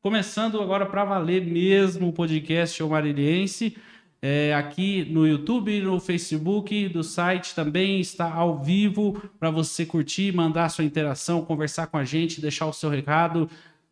Começando agora para valer mesmo o podcast O Mariliense. É, aqui no YouTube, no Facebook, do site também está ao vivo para você curtir, mandar sua interação, conversar com a gente, deixar o seu recado.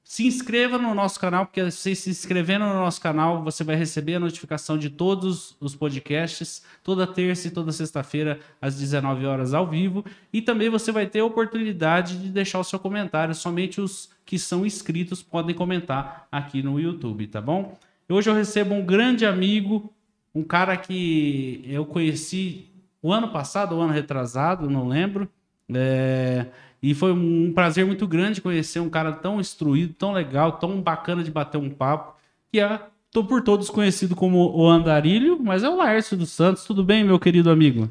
Se inscreva no nosso canal, porque você se inscrevendo no nosso canal, você vai receber a notificação de todos os podcasts, toda terça e toda sexta-feira, às 19 horas ao vivo. E também você vai ter a oportunidade de deixar o seu comentário. Somente os que são inscritos podem comentar aqui no YouTube, tá bom? Hoje eu recebo um grande amigo, um cara que eu conheci o ano passado, o ano retrasado, não lembro. É e foi um prazer muito grande conhecer um cara tão instruído, tão legal, tão bacana de bater um papo, que é, tô por todos conhecido como o Andarilho, mas é o Laércio dos Santos. Tudo bem, meu querido amigo?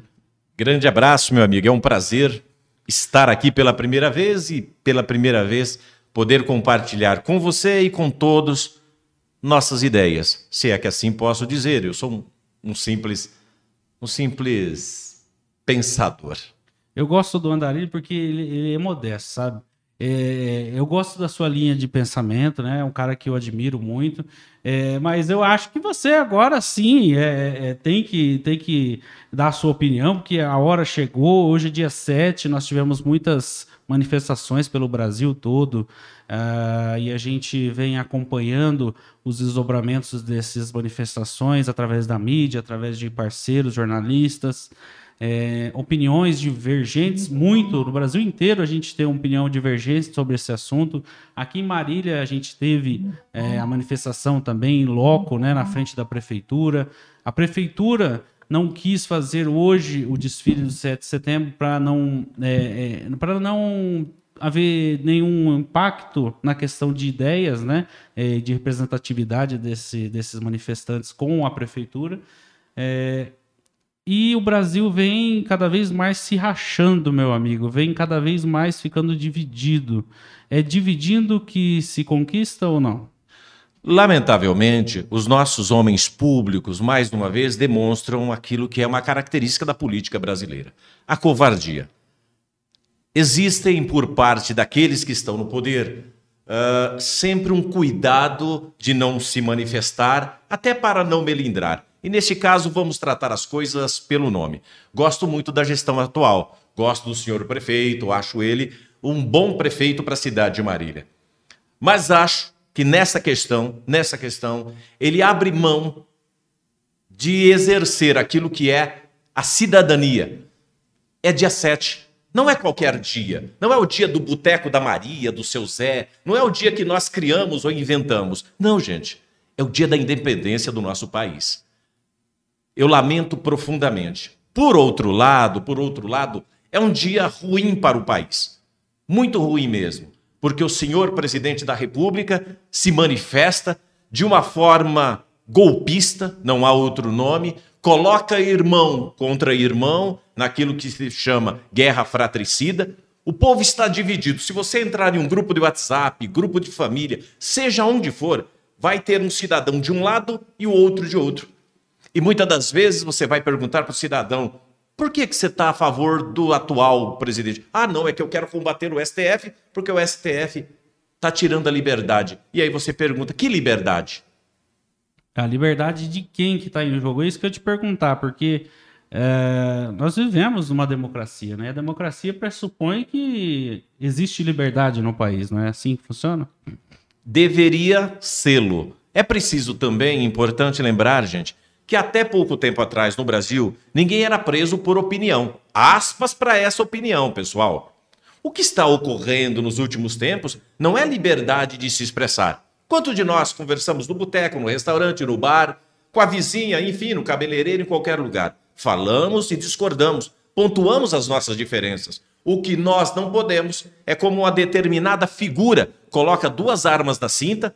Grande abraço, meu amigo. É um prazer estar aqui pela primeira vez e pela primeira vez poder compartilhar com você e com todos nossas ideias. Se é que assim posso dizer, eu sou um, um simples um simples pensador. Eu gosto do Andarilho porque ele, ele é modesto, sabe? É, eu gosto da sua linha de pensamento, né? É um cara que eu admiro muito. É, mas eu acho que você agora sim é, é, tem, que, tem que dar a sua opinião, porque a hora chegou. Hoje, é dia 7, nós tivemos muitas manifestações pelo Brasil todo. Uh, e a gente vem acompanhando os desdobramentos dessas manifestações através da mídia, através de parceiros, jornalistas é, opiniões divergentes, muito. No Brasil inteiro a gente tem uma opinião divergente sobre esse assunto. Aqui em Marília a gente teve é, a manifestação também loco, né, na frente da prefeitura. A prefeitura não quis fazer hoje o desfile do 7 de setembro para não, é, é não haver nenhum impacto na questão de ideias, né, é, de representatividade desse, desses manifestantes com a prefeitura. É, e o Brasil vem cada vez mais se rachando, meu amigo, vem cada vez mais ficando dividido. É dividindo que se conquista ou não? Lamentavelmente, os nossos homens públicos, mais uma vez, demonstram aquilo que é uma característica da política brasileira: a covardia. Existem, por parte daqueles que estão no poder, uh, sempre um cuidado de não se manifestar, até para não melindrar. E neste caso, vamos tratar as coisas pelo nome. Gosto muito da gestão atual, gosto do senhor prefeito, acho ele um bom prefeito para a cidade de Marília. Mas acho que nessa questão, nessa questão, ele abre mão de exercer aquilo que é a cidadania. É dia 7. Não é qualquer dia. Não é o dia do boteco da Maria, do seu Zé. Não é o dia que nós criamos ou inventamos. Não, gente. É o dia da independência do nosso país eu lamento profundamente. Por outro lado, por outro lado, é um dia ruim para o país. Muito ruim mesmo, porque o senhor presidente da República se manifesta de uma forma golpista, não há outro nome, coloca irmão contra irmão naquilo que se chama guerra fratricida. O povo está dividido. Se você entrar em um grupo de WhatsApp, grupo de família, seja onde for, vai ter um cidadão de um lado e o outro de outro. E muitas das vezes você vai perguntar para o cidadão: por que, que você está a favor do atual presidente? Ah, não, é que eu quero combater o STF porque o STF está tirando a liberdade. E aí você pergunta: que liberdade? A liberdade de quem que está em jogo? É isso que eu te perguntar, porque é, nós vivemos numa democracia, né? A democracia pressupõe que existe liberdade no país, não é assim que funciona? Deveria sê-lo. É preciso também, importante lembrar, gente, que até pouco tempo atrás no Brasil ninguém era preso por opinião. Aspas para essa opinião, pessoal. O que está ocorrendo nos últimos tempos não é liberdade de se expressar. Quanto de nós conversamos no boteco, no restaurante, no bar, com a vizinha, enfim, no cabeleireiro, em qualquer lugar? Falamos e discordamos, pontuamos as nossas diferenças. O que nós não podemos é como uma determinada figura coloca duas armas na cinta,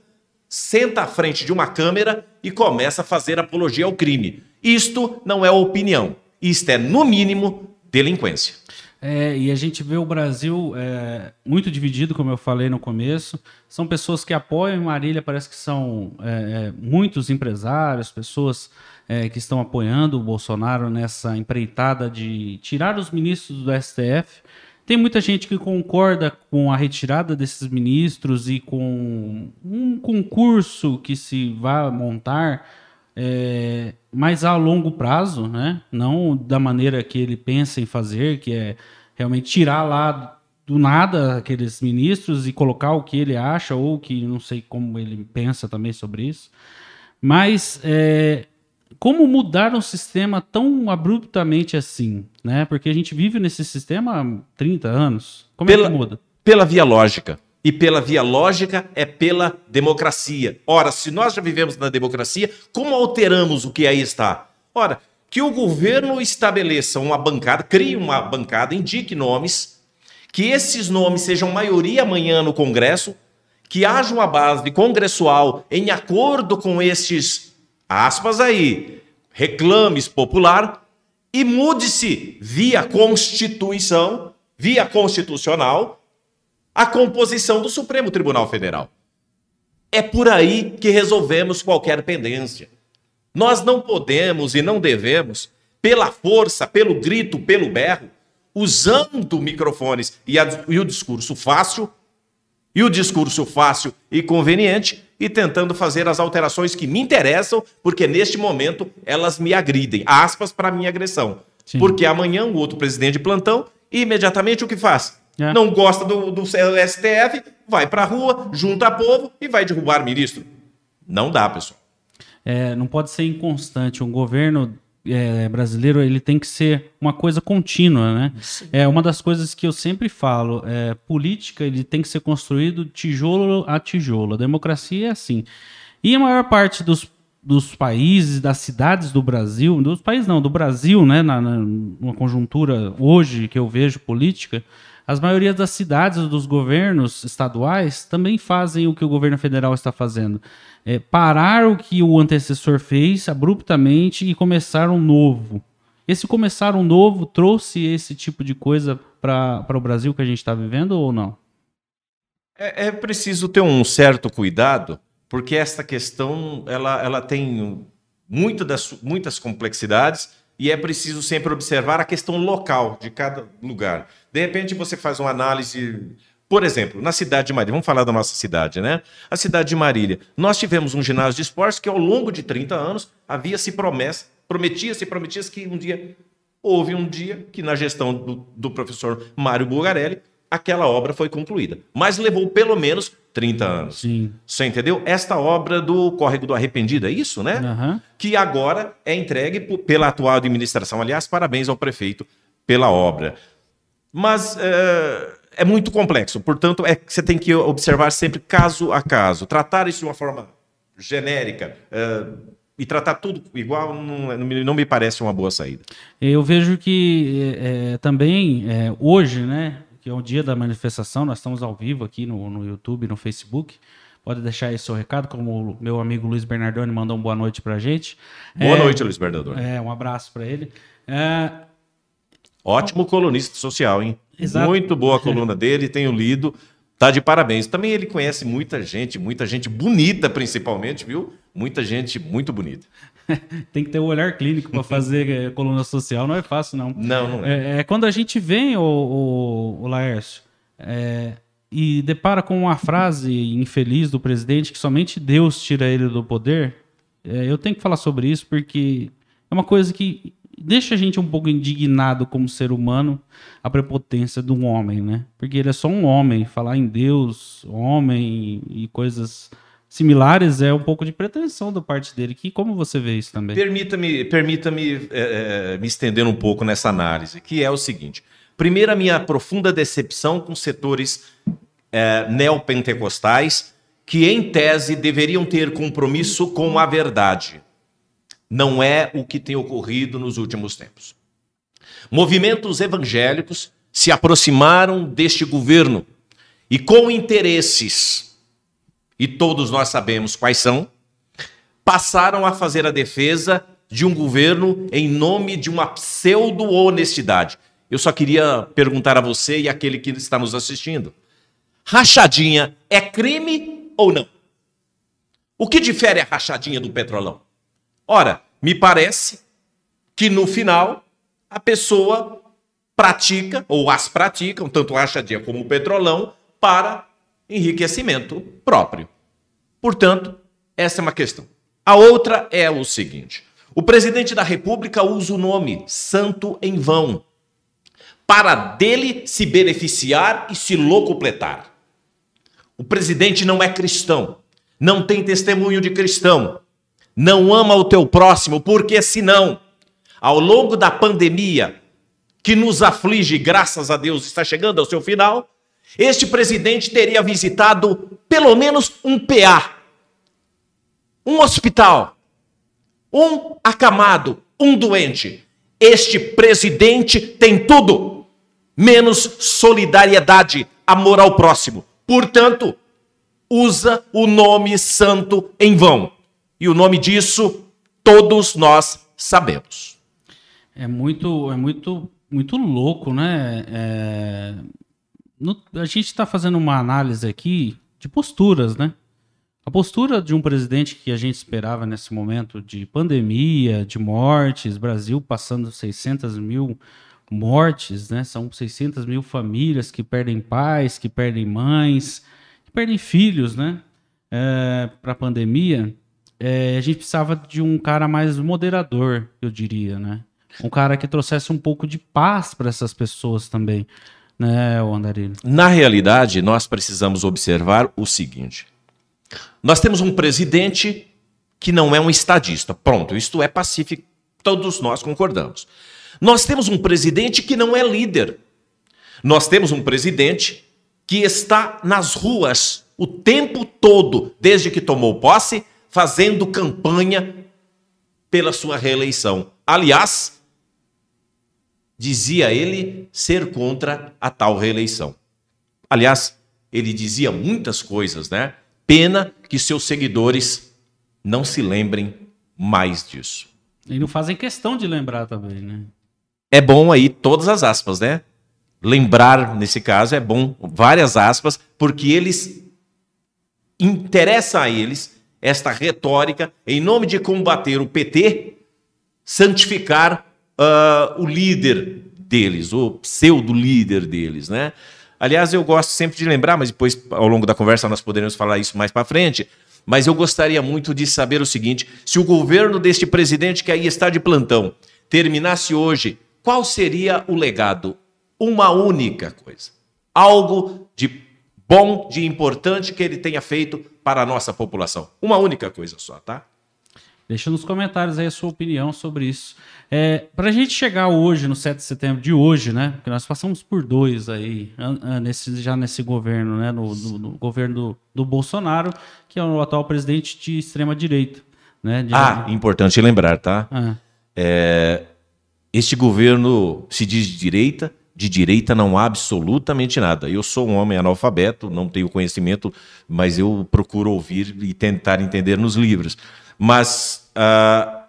senta à frente de uma câmera e começa a fazer apologia ao crime. Isto não é opinião, isto é, no mínimo, delinquência. É, e a gente vê o Brasil é, muito dividido, como eu falei no começo. São pessoas que apoiam Marília, parece que são é, é muitos empresários, pessoas é, que estão apoiando o Bolsonaro nessa empreitada de tirar os ministros do STF Tem muita gente que concorda com a retirada desses ministros e com um concurso que se vai montar, é, mas a longo prazo, né? Não da maneira que ele pensa em fazer, que é realmente tirar lá do nada aqueles ministros e colocar o que ele acha ou que não sei como ele pensa também sobre isso. Mas é, como mudar um sistema tão abruptamente assim, né? Porque a gente vive nesse sistema há 30 anos. Como pela, é que muda? Pela via lógica. E pela via lógica é pela democracia. Ora, se nós já vivemos na democracia, como alteramos o que aí está? Ora, que o governo estabeleça uma bancada, crie uma bancada, indique nomes, que esses nomes sejam maioria amanhã no Congresso, que haja uma base congressual em acordo com estes, aspas aí, reclames popular, e mude-se via Constituição, via constitucional, a composição do Supremo Tribunal Federal. É por aí que resolvemos qualquer pendência. Nós não podemos e não devemos, pela força, pelo grito, pelo berro, usando microfones e, a, e o discurso fácil, e o discurso fácil e conveniente, e tentando fazer as alterações que me interessam, porque neste momento elas me agridem. Aspas para minha agressão. Sim. Porque amanhã o outro presidente de plantão, imediatamente o que faz? É. Não gosta do, do STF, vai para a rua, junta povo e vai derrubar ministro. Não dá, pessoal. É, não pode ser inconstante. Um governo é, brasileiro ele tem que ser uma coisa contínua, né? Sim. É uma das coisas que eu sempre falo. É, política ele tem que ser construído tijolo a tijolo. A democracia é assim. E a maior parte dos, dos países, das cidades do Brasil, dos países não, do Brasil, né? Na, na, numa conjuntura hoje que eu vejo política, as maiorias das cidades dos governos estaduais também fazem o que o governo federal está fazendo é, parar o que o antecessor fez abruptamente e começar um novo. Esse começar um novo trouxe esse tipo de coisa para o Brasil que a gente está vivendo ou não? É, é, preciso ter um certo cuidado, porque essa questão ela, ela tem muito das, muitas complexidades e é preciso sempre observar a questão local de cada lugar. De repente você faz uma análise por exemplo, na cidade de Marília, vamos falar da nossa cidade, né? A cidade de Marília. Nós tivemos um ginásio de esportes que, ao longo de 30 anos, havia-se promessa, prometia-se, prometia-se que um dia, houve um dia que, na gestão do, do professor Mário Bulgarelli, aquela obra foi concluída. Mas levou pelo menos 30 anos. Sim. Você entendeu? Esta obra do Córrego do Arrependido, é isso, né? Uhum. Que agora é entregue pela atual administração. Aliás, parabéns ao prefeito pela obra. Mas. Uh é muito complexo. Portanto, é você tem que observar sempre caso a caso. Tratar isso de uma forma genérica uh, e tratar tudo igual não, não, me parece uma boa saída. Eu vejo que é, também é, hoje, né, que é o dia da manifestação, nós estamos ao vivo aqui no, no YouTube, no Facebook. Pode deixar aí seu recado, como o meu amigo Luiz Bernardoni mandou uma boa noite para a gente. Boa é, noite, Luiz Bernardoni. É, um abraço para ele. É, Ótimo colunista social, hein? Exato. Muito boa a coluna dele, tenho lido. Tá de parabéns. Também ele conhece muita gente, muita gente bonita, principalmente, viu? Muita gente muito bonita. Tem que ter o um olhar clínico para fazer eh, coluna social, não é fácil, não. Não, não é. É, é quando a gente vem, o, o, o Laércio, é, e depara com uma frase infeliz do presidente que somente Deus tira ele do poder, é, eu tenho que falar sobre isso porque é uma coisa que deixa a gente um pouco indignado como ser humano a prepotência de um homem, né? Porque ele é só um homem. Falar em Deus, homem e coisas similares é um pouco de pretensão da parte dele. Que como você vê isso também? Permita-me, permita-me é, me estender um pouco nessa análise, que é o seguinte: primeiro a minha profunda decepção com setores é, neopentecostais que, em tese, deveriam ter compromisso com a verdade não é o que tem ocorrido nos últimos tempos. Movimentos evangélicos se aproximaram deste governo e, com interesses, e todos nós sabemos quais são, passaram a fazer a defesa de um governo em nome de uma pseudo-honestidade. Eu só queria perguntar a você e aquele que está nos assistindo: rachadinha é crime ou não? O que difere a rachadinha do petrolão? Ora, me parece que no final a pessoa pratica, ou as praticam, tanto a rachadinha como o petrolão, para enriquecimento próprio. Portanto, essa é uma questão. A outra é o seguinte: o presidente da República usa o nome santo em vão para dele se beneficiar e se locupletar. O presidente não é cristão, não tem testemunho de cristão, não ama o teu próximo, porque senão, ao longo da pandemia que nos aflige, graças a Deus, está chegando ao seu final, este presidente teria visitado pelo menos um PA, um hospital, um acamado, um doente. Este presidente tem tudo, menos solidariedade, amor ao próximo. Portanto, usa o nome santo em vão. E o nome disso todos nós sabemos. É muito, é muito, muito louco, né? É... No... a gente está fazendo uma análise aqui de posturas, né? A postura de um presidente que a gente esperava nesse momento de pandemia, de mortes, Brasil passando 600 mil mortes, né? São 600 mil famílias que perdem pais, que perdem mães, que perdem filhos, né? É, Para a pandemia, é, a gente precisava de um cara mais moderador, eu diria, né? Um cara que trouxesse um pouco de paz para essas pessoas também, né, o Andarino? Na realidade, nós precisamos observar o seguinte: nós temos um presidente que não é um estadista. Pronto, isto é pacífico, todos nós concordamos. Nós temos um presidente que não é líder. Nós temos um presidente que está nas ruas o tempo todo, desde que tomou posse, fazendo campanha pela sua reeleição. Aliás, dizia ele ser contra a tal reeleição. Aliás, ele dizia muitas coisas, né? Pena que seus seguidores não se lembrem mais disso. E não fazem questão de lembrar também, né? é bom aí todas as aspas, né? Lembrar, nesse caso, é bom várias aspas, porque eles interessa a eles esta retórica em nome de combater o PT, santificar uh, o líder deles, o pseudo líder deles, né? Aliás, eu gosto sempre de lembrar, mas depois ao longo da conversa nós poderemos falar isso mais para frente. Mas eu gostaria muito de saber o seguinte: se o governo deste presidente que aí está de plantão terminasse hoje qual seria o legado? Uma única coisa. Algo de bom, de importante que ele tenha feito para a nossa população. Uma única coisa só, tá? Deixa nos comentários aí a sua opinião sobre isso. É, para a gente chegar hoje, no 7 de setembro de hoje, né? Porque nós passamos por dois aí, nesse, já nesse governo, né? No, no, no governo do, do, Bolsonaro, que é o atual presidente de extrema-direita. Né? ah, importante lembrar, tá? Ah. É, este governo se diz de direita, de direita não há absolutamente nada. Eu sou um homem analfabeto, não tenho conhecimento, mas eu procuro ouvir e tentar entender nos livros. Mas uh,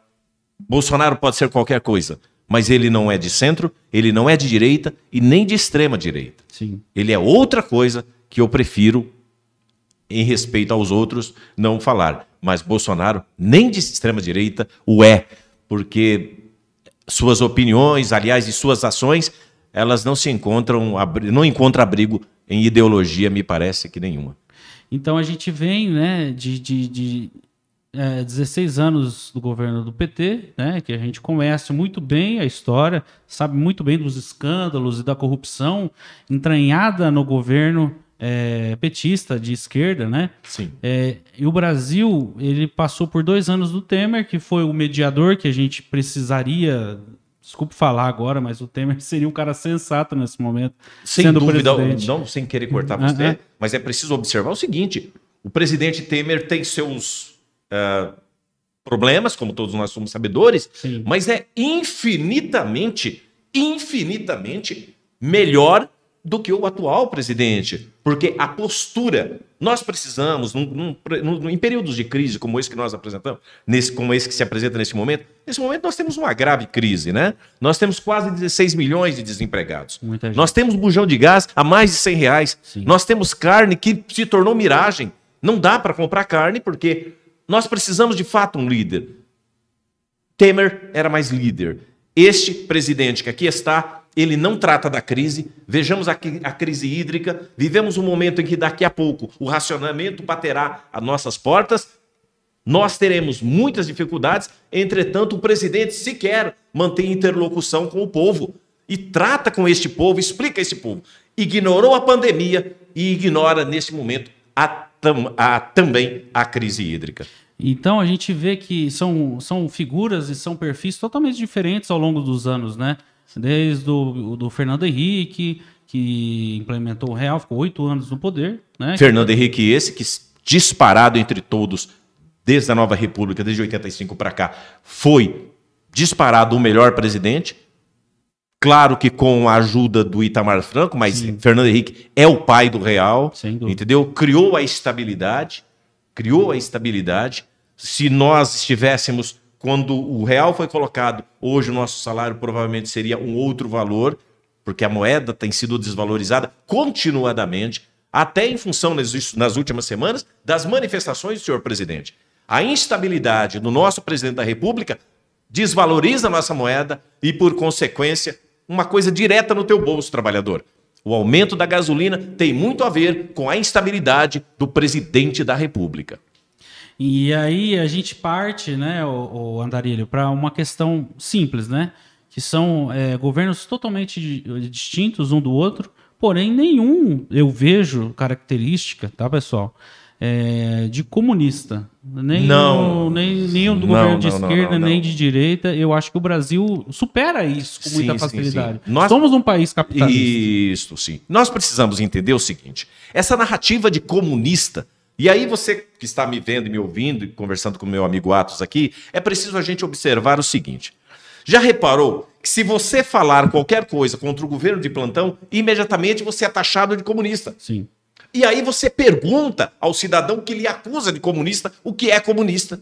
Bolsonaro pode ser qualquer coisa, mas ele não é de centro, ele não é de direita e nem de extrema direita. Sim. Ele é outra coisa que eu prefiro, em respeito aos outros, não falar. Mas Bolsonaro nem de extrema direita o é, porque suas opiniões, aliás, e suas ações, elas não se encontram, não encontram abrigo em ideologia, me parece que nenhuma. Então a gente vem, né, de, de, de é, 16 anos do governo do PT, né, que a gente conhece muito bem a história, sabe muito bem dos escândalos e da corrupção entranhada no governo é, petista de esquerda, né? Sim. É, e o Brasil ele passou por dois anos do Temer, que foi o mediador que a gente precisaria. Desculpe falar agora, mas o Temer seria um cara sensato nesse momento. Sem sendo dúvida, presidente. não sem querer cortar você, mas é preciso observar o seguinte: o presidente Temer tem seus uh, problemas, como todos nós somos sabedores, Sim. mas é infinitamente, infinitamente melhor do que o atual presidente, porque a postura nós precisamos num, num, em períodos de crise como esse que nós apresentamos, nesse como esse que se apresenta nesse momento, nesse momento nós temos uma grave crise, né? Nós temos quase 16 milhões de desempregados. Nós temos bujão de gás a mais de 100 reais. Sim. Nós temos carne que se tornou miragem. Não dá para comprar carne porque nós precisamos de fato um líder. Temer era mais líder. Este presidente que aqui está ele não trata da crise. Vejamos a, a, crise hídrica. Vivemos um momento em que daqui a pouco o racionamento baterá às nossas portas. Nós teremos muitas dificuldades. Entretanto, o presidente sequer mantém interlocução com o povo e trata com este povo, explica a esse povo. Ignorou a pandemia e ignora nesse momento a, tam, a, também a crise hídrica. Então a gente vê que são, são figuras e são perfis totalmente diferentes ao longo dos anos, né? Desde o do Fernando Henrique, que implementou o Real, ficou oito anos no poder. Né? Fernando Henrique, esse que disparado entre todos, desde a nova República, desde 85 para cá, foi disparado o melhor presidente. Claro que com a ajuda do Itamar Franco, mas Sim. Fernando Henrique é o pai do Real, entendeu? Criou a estabilidade, criou a estabilidade se nós estivéssemos, quando o real foi colocado, hoje o nosso salário provavelmente seria um outro valor, porque a moeda tem sido desvalorizada continuadamente, até em função, nas, nas últimas semanas, das manifestações do senhor presidente. A instabilidade do nosso presidente da República desvaloriza a nossa moeda e, por consequência, uma coisa direta no teu bolso, trabalhador. O aumento da gasolina tem muito a ver com a instabilidade do presidente da República. E aí a gente parte, né, o, o Andarilho, para uma questão simples, né? Que são é, governos totalmente distintos um do outro, porém nenhum eu vejo característica, tá, pessoal? É, de comunista. Nem não. O, nem, nem o do não, governo de não, esquerda, não, nem de direita. Eu acho que o Brasil supera isso com muita sim, facilidade. Sim, sim. Nós... Somos um país capitalista. Isso, sim. Nós precisamos entender o seguinte: essa narrativa de comunista e aí você que está me vendo e me ouvindo e conversando com o meu amigo Atos aqui, é preciso a gente observar o seguinte. Já reparou que se você falar qualquer coisa contra o governo de plantão, imediatamente você é taxado de comunista? Sim. E aí você pergunta ao cidadão que lhe acusa de comunista o que é comunista.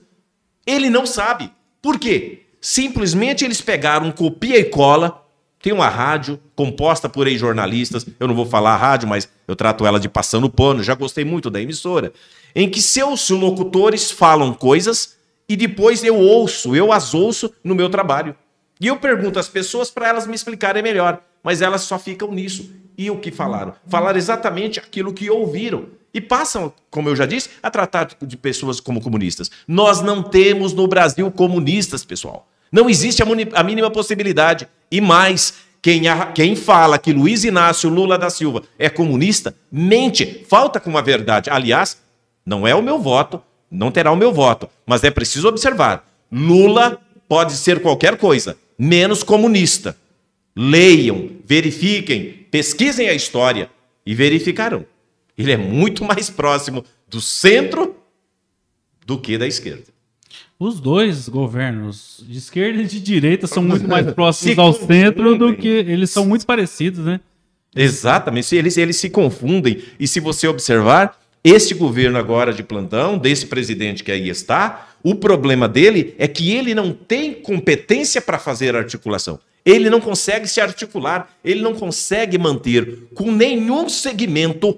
Ele não sabe. Por quê? Simplesmente eles pegaram copia e cola tem uma rádio composta por ex-jornalistas, eu não vou falar a rádio, mas eu trato ela de passando pano, já gostei muito da emissora, em que seus locutores falam coisas e depois eu ouço, eu as ouço no meu trabalho. E eu pergunto às pessoas para elas me explicarem melhor, mas elas só ficam nisso. E o que falaram? Falaram exatamente aquilo que ouviram. E passam, como eu já disse, a tratar de pessoas como comunistas. Nós não temos no Brasil comunistas, pessoal. Não existe a, mínima possibilidade. E mais, quem, quem fala que Luiz Inácio Lula da Silva é comunista, mente, falta com a verdade. Aliás, não é o meu voto, não terá o meu voto, mas é preciso observar: Lula pode ser qualquer coisa, menos comunista. Leiam, verifiquem, pesquisem a história e verificarão. Ele é muito mais próximo do centro do que da esquerda. Os dois governos, de esquerda e de direita, são muito mais próximos ao centro do que. Eles são muito parecidos, né? Exatamente, eles, eles se confundem. E se você observar, este governo agora de plantão, desse presidente que aí está, o problema dele é que ele não tem competência para fazer articulação. Ele não consegue se articular, ele não consegue manter com nenhum segmento,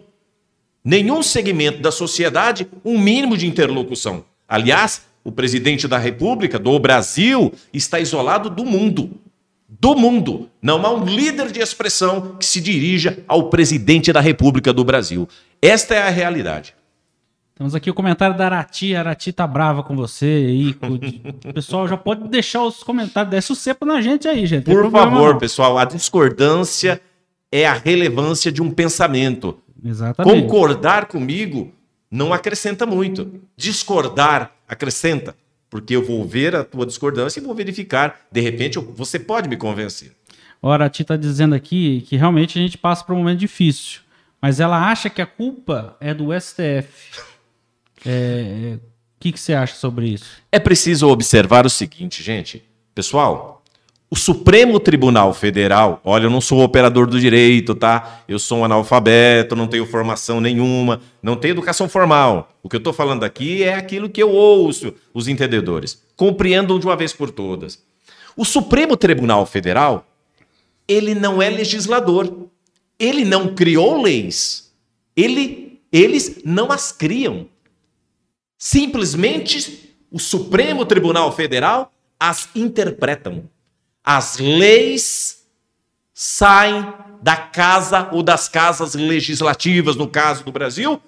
nenhum segmento da sociedade, um mínimo de interlocução. Aliás, o presidente da República, do Brasil, está isolado do mundo. Do mundo. Não há um líder de expressão que se dirija ao presidente da República do Brasil. Esta é a realidade. Temos aqui o comentário da Arati. A Arati tá brava com você aí. O pessoal já pode deixar os comentários. Desce o cepo na gente aí, gente. Por favor, não. pessoal. A discordância é a relevância de um pensamento. Exatamente. Concordar comigo não acrescenta muito. Discordar acrescenta, porque eu vou ver a tua discordância e vou verificar. De repente, você pode me convencer. Ora, a Ti está dizendo aqui que realmente a gente passa por um momento difícil, mas ela acha que a culpa é do STF. É, o que, que você acha sobre isso? É preciso observar o seguinte, gente. Pessoal, o Supremo Tribunal Federal, olha, eu não sou operador do direito, tá? Eu sou um analfabeto, não tenho formação nenhuma, não tenho educação formal. O que eu estou falando aqui é aquilo que eu ouço os entendedores. Compreendam de uma vez por todas. O Supremo Tribunal Federal, ele não é legislador. Ele não criou leis. Ele, eles não as criam. Simplesmente o Supremo Tribunal Federal as interpretam. As leis saem da casa ou das casas legislativas, no caso do Brasil,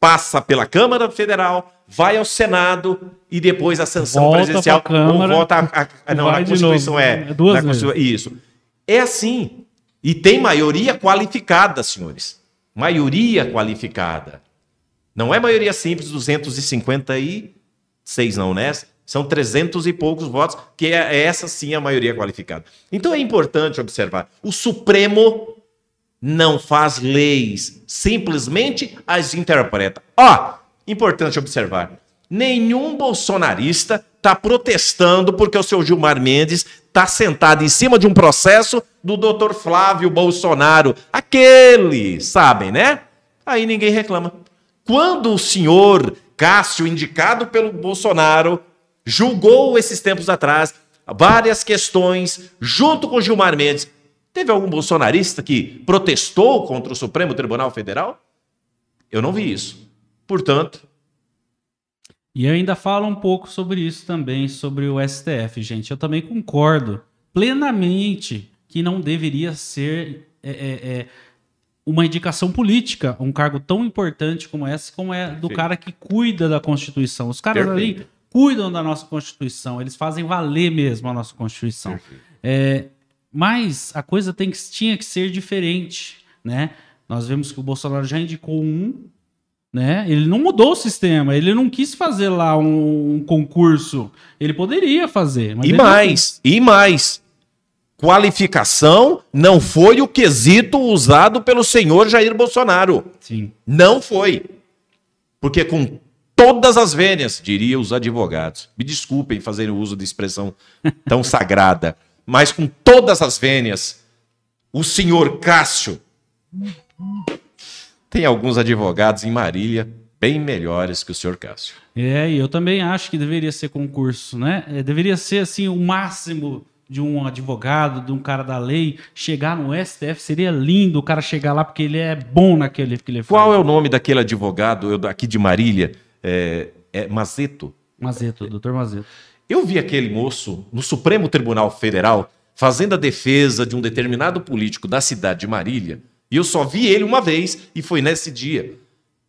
passa pela Câmara Federal, vai ao Senado e depois a sanção Volta presidencial Câmara, ou volta a, a- não, na Constituição é, É duas na vezes. Constitu- isso. É assim. E tem maioria qualificada, senhores. Maioria qualificada. Não é maioria simples, 256 não, né? São 300 e poucos votos, que é essa sim a maioria qualificada. Então é importante observar. O Supremo não faz leis, simplesmente as interpreta. Ó, importante observar. Nenhum bolsonarista está protestando porque o seu Gilmar Mendes está sentado em cima de um processo do doutor Flávio Bolsonaro. Aquele, sabem, né? Aí ninguém reclama. Quando o senhor Cássio, indicado pelo Bolsonaro, julgou esses tempos atrás várias questões junto com Gilmar Mendes, teve algum bolsonarista que protestou contra o Supremo Tribunal Federal? Eu não vi isso. Portanto, E ainda fala um pouco sobre isso também, sobre o STF, gente. Eu também concordo plenamente que não deveria ser é, é, é, uma indicação política, um cargo tão importante como esse, como é do cara que cuida da Constituição. Os caras ali Perfeito. cuidam da nossa Constituição, eles fazem valer mesmo a nossa Constituição. É, mas a coisa tem que, tinha que ser diferente, né? Nós vemos que o Bolsonaro já indicou um, né? Ele não mudou o sistema, ele não quis fazer lá um, um concurso. Ele poderia fazer, e mais, e mais. Qualificação não foi o quesito usado pelo senhor Jair Bolsonaro. Sim. Não foi. Porque com todas as vênias, diria os advogados, me desculpem fazer o uso de expressão tão sagrada, mas com todas as vênias, o senhor Cássio tem alguns advogados em Marília bem melhores que o senhor Cássio. É, e eu também acho que deveria ser concurso, né? É, deveria ser assim o máximo de um advogado, de um cara da lei, chegar no STF, seria lindo o cara chegar lá porque ele é bom naquele que ele faz. Qual é o nome daquele advogado eu, aqui de Marília? É, é Mazeto. Mazeto, doutor Mazeto. Eu vi aquele moço no Supremo Tribunal Federal fazendo a defesa de um determinado político da cidade de Marília, e eu só vi ele uma vez, e foi nesse dia,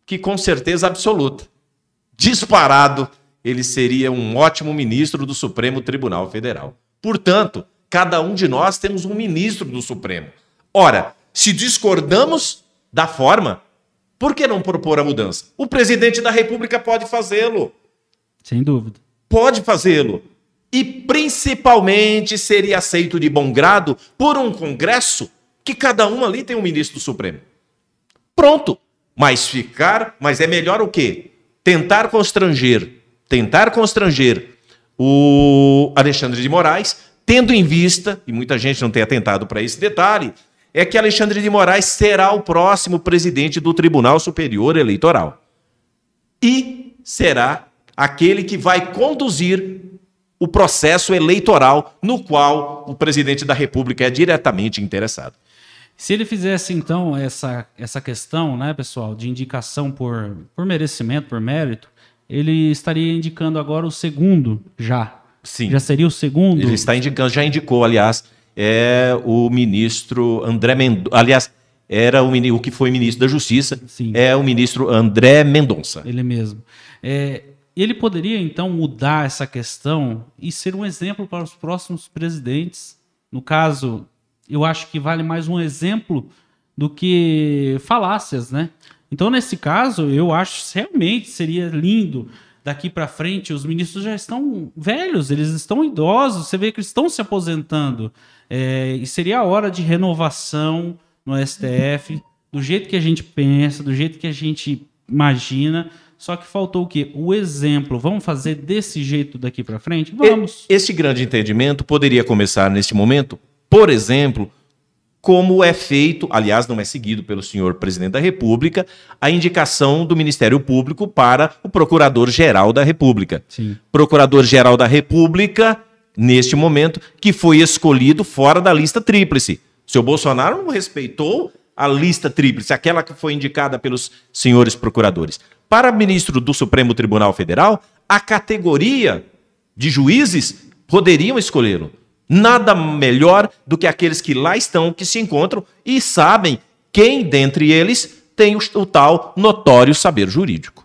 que com certeza absoluta, disparado, ele seria um ótimo ministro do Supremo Tribunal Federal. Portanto, cada um de nós temos um ministro do Supremo. Ora, se discordamos da forma, por que não propor a mudança? O presidente da República pode fazê-lo Sem dúvida. pode fazê-lo. E principalmente seria aceito de bom grado por um Congresso que cada um ali tem um ministro do Supremo. Pronto. Mas ficar, mas é melhor o quê? Tentar constranger, tentar constranger o Alexandre de Moraes, tendo em vista, e muita gente não tem atentado para esse detalhe, é que Alexandre de Moraes será o próximo presidente do Tribunal Superior Eleitoral e será aquele que vai conduzir o processo eleitoral no qual o presidente da República é diretamente interessado. Se ele fizesse, então, essa, essa questão, né, pessoal, de indicação por, por merecimento, por mérito, ele estaria indicando agora o segundo já. Sim. Já seria o segundo? Ele está indicando, já indicou, aliás, é o ministro André Mendonça. Aliás, era o, o que foi ministro da Justiça, Sim. é o ministro André Mendonça. Ele mesmo. É, ele poderia, então, mudar essa questão e ser um exemplo para os próximos presidentes. No caso, eu acho que vale mais um exemplo do que falácias, né? Então, nesse caso, eu acho realmente seria lindo daqui para frente. Os ministros já estão velhos, eles estão idosos, você vê que eles estão se aposentando. É, e seria a hora de renovação no STF, do jeito que a gente pensa, do jeito que a gente imagina. Só que faltou o quê? O exemplo. Vamos fazer desse jeito daqui para frente? Vamos. Este grande entendimento poderia começar neste momento, por exemplo, como é feito, aliás, não é seguido pelo senhor presidente da República, a indicação do Ministério Público para o Procurador-Geral da República. Procurador-Geral da República, neste momento, que foi escolhido fora da lista tríplice. O senhor Bolsonaro não respeitou a lista tríplice, aquela que foi indicada pelos senhores procuradores. Para ministro do Supremo Tribunal Federal, a categoria de juízes poderiam escolhê-lo. Nada melhor do que aqueles que lá estão, que se encontram e sabem quem dentre eles tem o, o tal notório saber jurídico.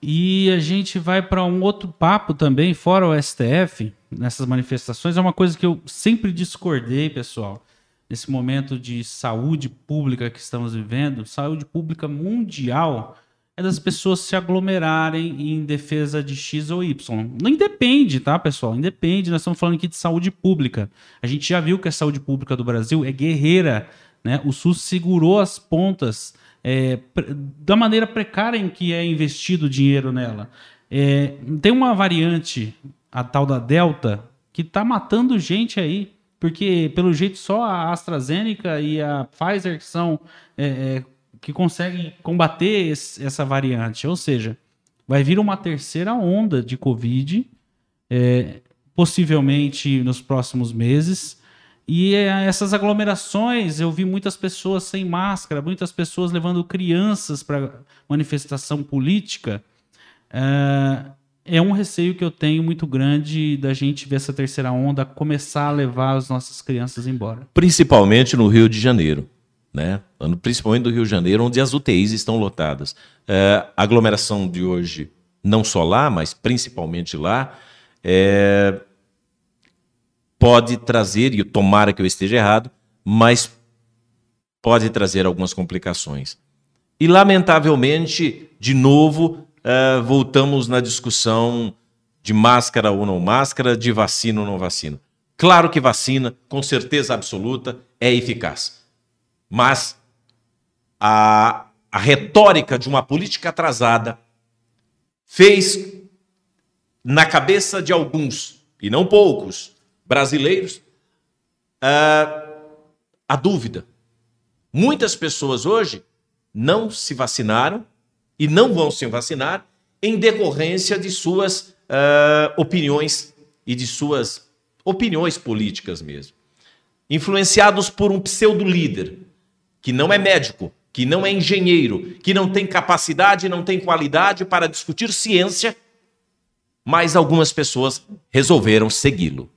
E a gente vai para um outro papo também, fora o STF, nessas manifestações. É uma coisa que eu sempre discordei, pessoal, nesse momento de saúde pública que estamos vivendo, saúde pública mundial, é das pessoas se aglomerarem em defesa de X ou Y. Não independe, tá, pessoal? Independe. Nós estamos falando aqui de saúde pública. A gente já viu que a saúde pública do Brasil é guerreira. Né? O SUS segurou as pontas é, da maneira precária em que é investido o dinheiro nela. É, tem uma variante, a tal da Delta, que está matando gente aí. Porque, pelo jeito, só a AstraZeneca e a Pfizer que são é, é que conseguem combater esse, essa variante. Ou seja, vai vir uma terceira onda de Covid, é, possivelmente nos próximos meses. E é, essas aglomerações, eu vi muitas pessoas sem máscara, muitas pessoas levando crianças para manifestação política. É, é um receio que eu tenho muito grande da gente ver essa terceira onda começar a levar as nossas crianças embora. Principalmente no Rio de Janeiro né? principalmente do Rio de Janeiro, onde as UTIs estão lotadas. É, a aglomeração de hoje, não só lá, mas principalmente lá, é, pode trazer, e tomara que eu esteja errado, mas pode trazer algumas complicações. E, lamentavelmente, de novo, é, voltamos na discussão de máscara ou não máscara, de vacina ou não vacina. Claro que vacina, com certeza absoluta, é eficaz mas a, a retórica de uma política atrasada fez na cabeça de alguns, e não poucos, brasileiros, uh, a dúvida. Muitas pessoas hoje não se vacinaram e não vão se vacinar em decorrência de suas uh, opiniões e de suas opiniões políticas mesmo. Influenciados por um pseudo-líder que não é médico, que não é engenheiro, que não tem capacidade, não tem qualidade para discutir ciência, mas algumas pessoas resolveram segui-lo.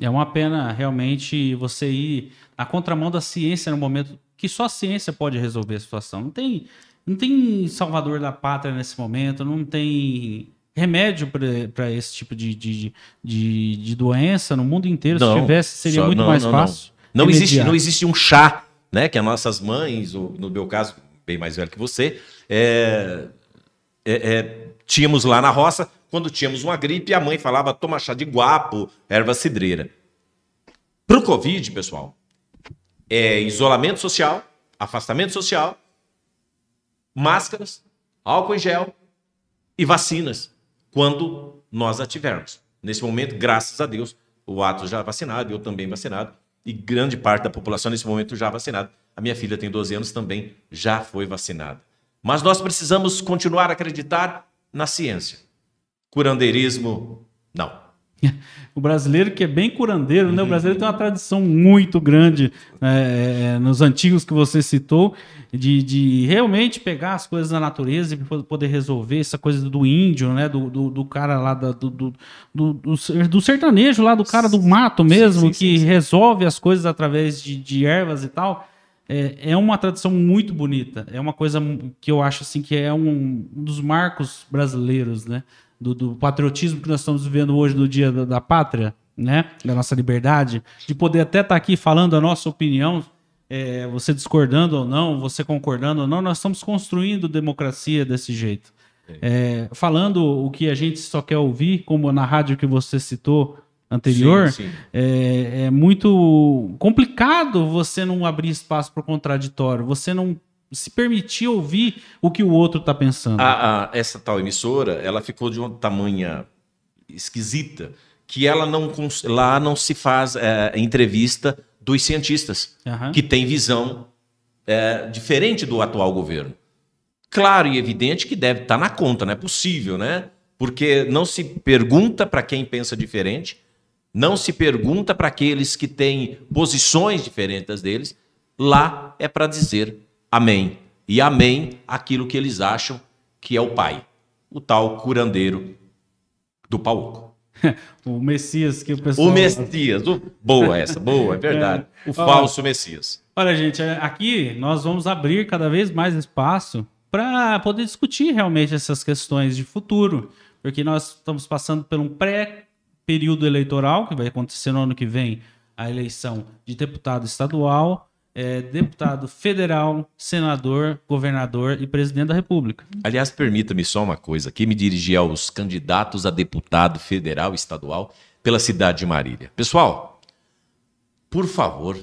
É uma pena realmente você ir na contramão da ciência no momento que só a ciência pode resolver a situação. Não tem, não tem salvador da pátria nesse momento, não tem remédio para esse tipo de, de, de, de, doença no mundo inteiro. Não, Se tivesse, seria só, muito não, mais não, fácil. Não, existe, não existe um chá né? Que as nossas mães, ou no meu caso, bem mais velho que você, é, é, é, tínhamos lá na roça, quando tínhamos uma gripe, a mãe falava toma chá de guapo, erva cidreira. Para o Covid, pessoal, é isolamento social, afastamento social, máscaras, álcool em gel e vacinas, quando nós a tivermos. Nesse momento, graças a Deus, o Atos já vacinado, eu também vacinado, e grande parte da população nesse momento já vacinada. A minha filha tem 12 anos também já foi vacinada. Mas nós precisamos continuar a acreditar na ciência. Curandeirismo, não. O brasileiro que é bem curandeiro, né? O brasileiro tem uma tradição muito grande é, é, nos antigos que você citou, de, de realmente pegar as coisas da natureza e poder resolver essa coisa do índio, né? Do, do, do cara lá da, do, do, do, do, sertanejo lá, do cara do mato mesmo, sim, sim, que sim, resolve as coisas através de, de ervas e tal. É, é uma tradição muito bonita. É uma coisa que eu acho assim que é um, um dos marcos brasileiros, né? Do, do, patriotismo que nós estamos vivendo hoje no dia da, da, pátria, né? Da nossa liberdade, de poder até estar tá aqui falando a nossa opinião, é, você discordando ou não, você concordando ou não, nós estamos construindo democracia desse jeito. É, falando o que a gente só quer ouvir, como na rádio que você citou anterior, sim, sim. É, é muito complicado você não abrir espaço para o contraditório, você não se permitir ouvir o que o outro está pensando. A, a, essa tal emissora, ela ficou de uma tamanha esquisita que ela não lá não se faz é, entrevista dos cientistas uhum. que têm visão é, diferente do atual governo. Claro e evidente que deve estar tá na conta, não é possível, né? Porque não se pergunta para quem pensa diferente, não se pergunta para aqueles que têm posições diferentes deles. Lá é para dizer Amém. E amém aquilo que eles acham que é o Pai, o tal curandeiro do Pauco. o Messias que o pessoal. O Messias. O... Boa essa, boa, é verdade. É. O falso Messias. Olha, gente, é, aqui nós vamos abrir cada vez mais espaço para poder discutir realmente essas questões de futuro, porque nós estamos passando por um pré-período eleitoral, que vai acontecer no ano que vem, a eleição de deputado estadual, é, deputado federal, senador, governador e presidente da República. Aliás, permita-me só uma coisa aqui, me dirigir aos candidatos a deputado federal e estadual pela cidade de Marília. Pessoal, por favor,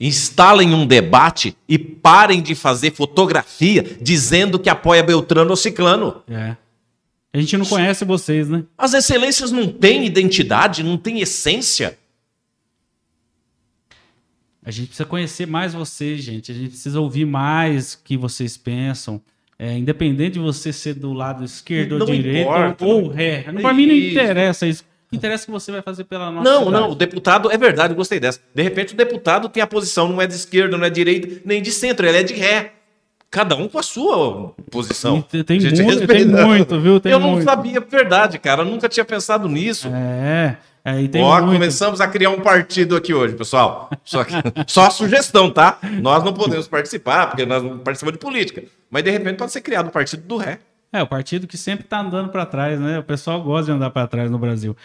instalem um debate e parem de fazer fotografia dizendo que apoia Beltrano ou Ciclano. É. A gente não conhece vocês, né? As excelências não têm identidade, não têm essência. A gente precisa conhecer mais vocês, gente. A gente precisa ouvir mais o que vocês pensam. É, independente de você ser do lado esquerdo não ou direito importa, ou, ré. Para mim não interessa isso. O que interessa é que você vai fazer pela nossa Não, cidade. não. O deputado, é verdade, gostei dessa. De repente o deputado tem a posição, não é de esquerda, não é de direita, nem de centro, ele é de ré. Cada um com a sua posição. Tem, tem, muito, tem muito, viu? Tem eu não muito. sabia, verdade, cara. Eu nunca tinha pensado nisso. É. É, Ó, muito... começamos a criar um partido aqui hoje, pessoal. Só, que, só sugestão, tá? Nós não podemos participar, porque nós não participamos de política. Mas de repente pode ser criado o partido do ré. É, o partido que sempre está andando para trás, né? O pessoal gosta de andar para trás no Brasil.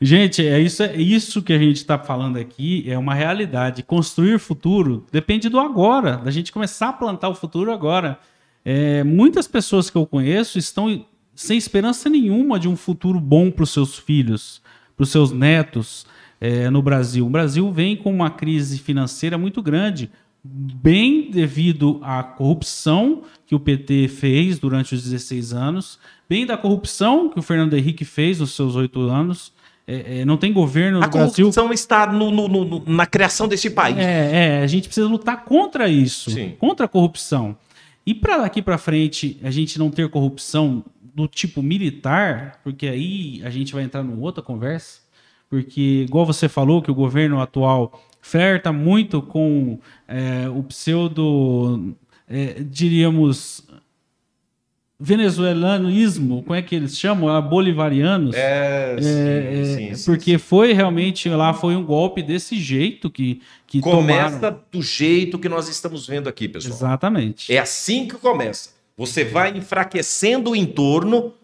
Gente, é isso, é isso que a gente está falando aqui, é uma realidade. Construir futuro depende do agora, da gente começar a plantar o futuro agora. É, muitas pessoas que eu conheço estão sem esperança nenhuma de um futuro bom para os seus filhos para os seus netos é, no Brasil. O Brasil vem com uma crise financeira muito grande, bem devido à corrupção que o PT fez durante os 16 anos, bem da corrupção que o Fernando Henrique fez nos seus oito anos. É, é, não tem governo no a Brasil. A corrupção está no, no, no, na criação desse país. É, é, a gente precisa lutar contra isso, Sim. contra a corrupção. E para daqui para frente a gente não ter corrupção do tipo militar, porque aí a gente vai entrar numa outra conversa, porque, igual você falou, que o governo atual flerta muito com é, o pseudo, é, diríamos, venezuelanismo, como é que eles chamam? Ah, bolivarianos. É, sim, é, sim, sim, porque sim. foi realmente lá foi um golpe desse jeito que, que começa tomaram. do jeito que nós estamos vendo aqui, pessoal. Exatamente. É assim que começa. Você vai enfraquecendo o entorno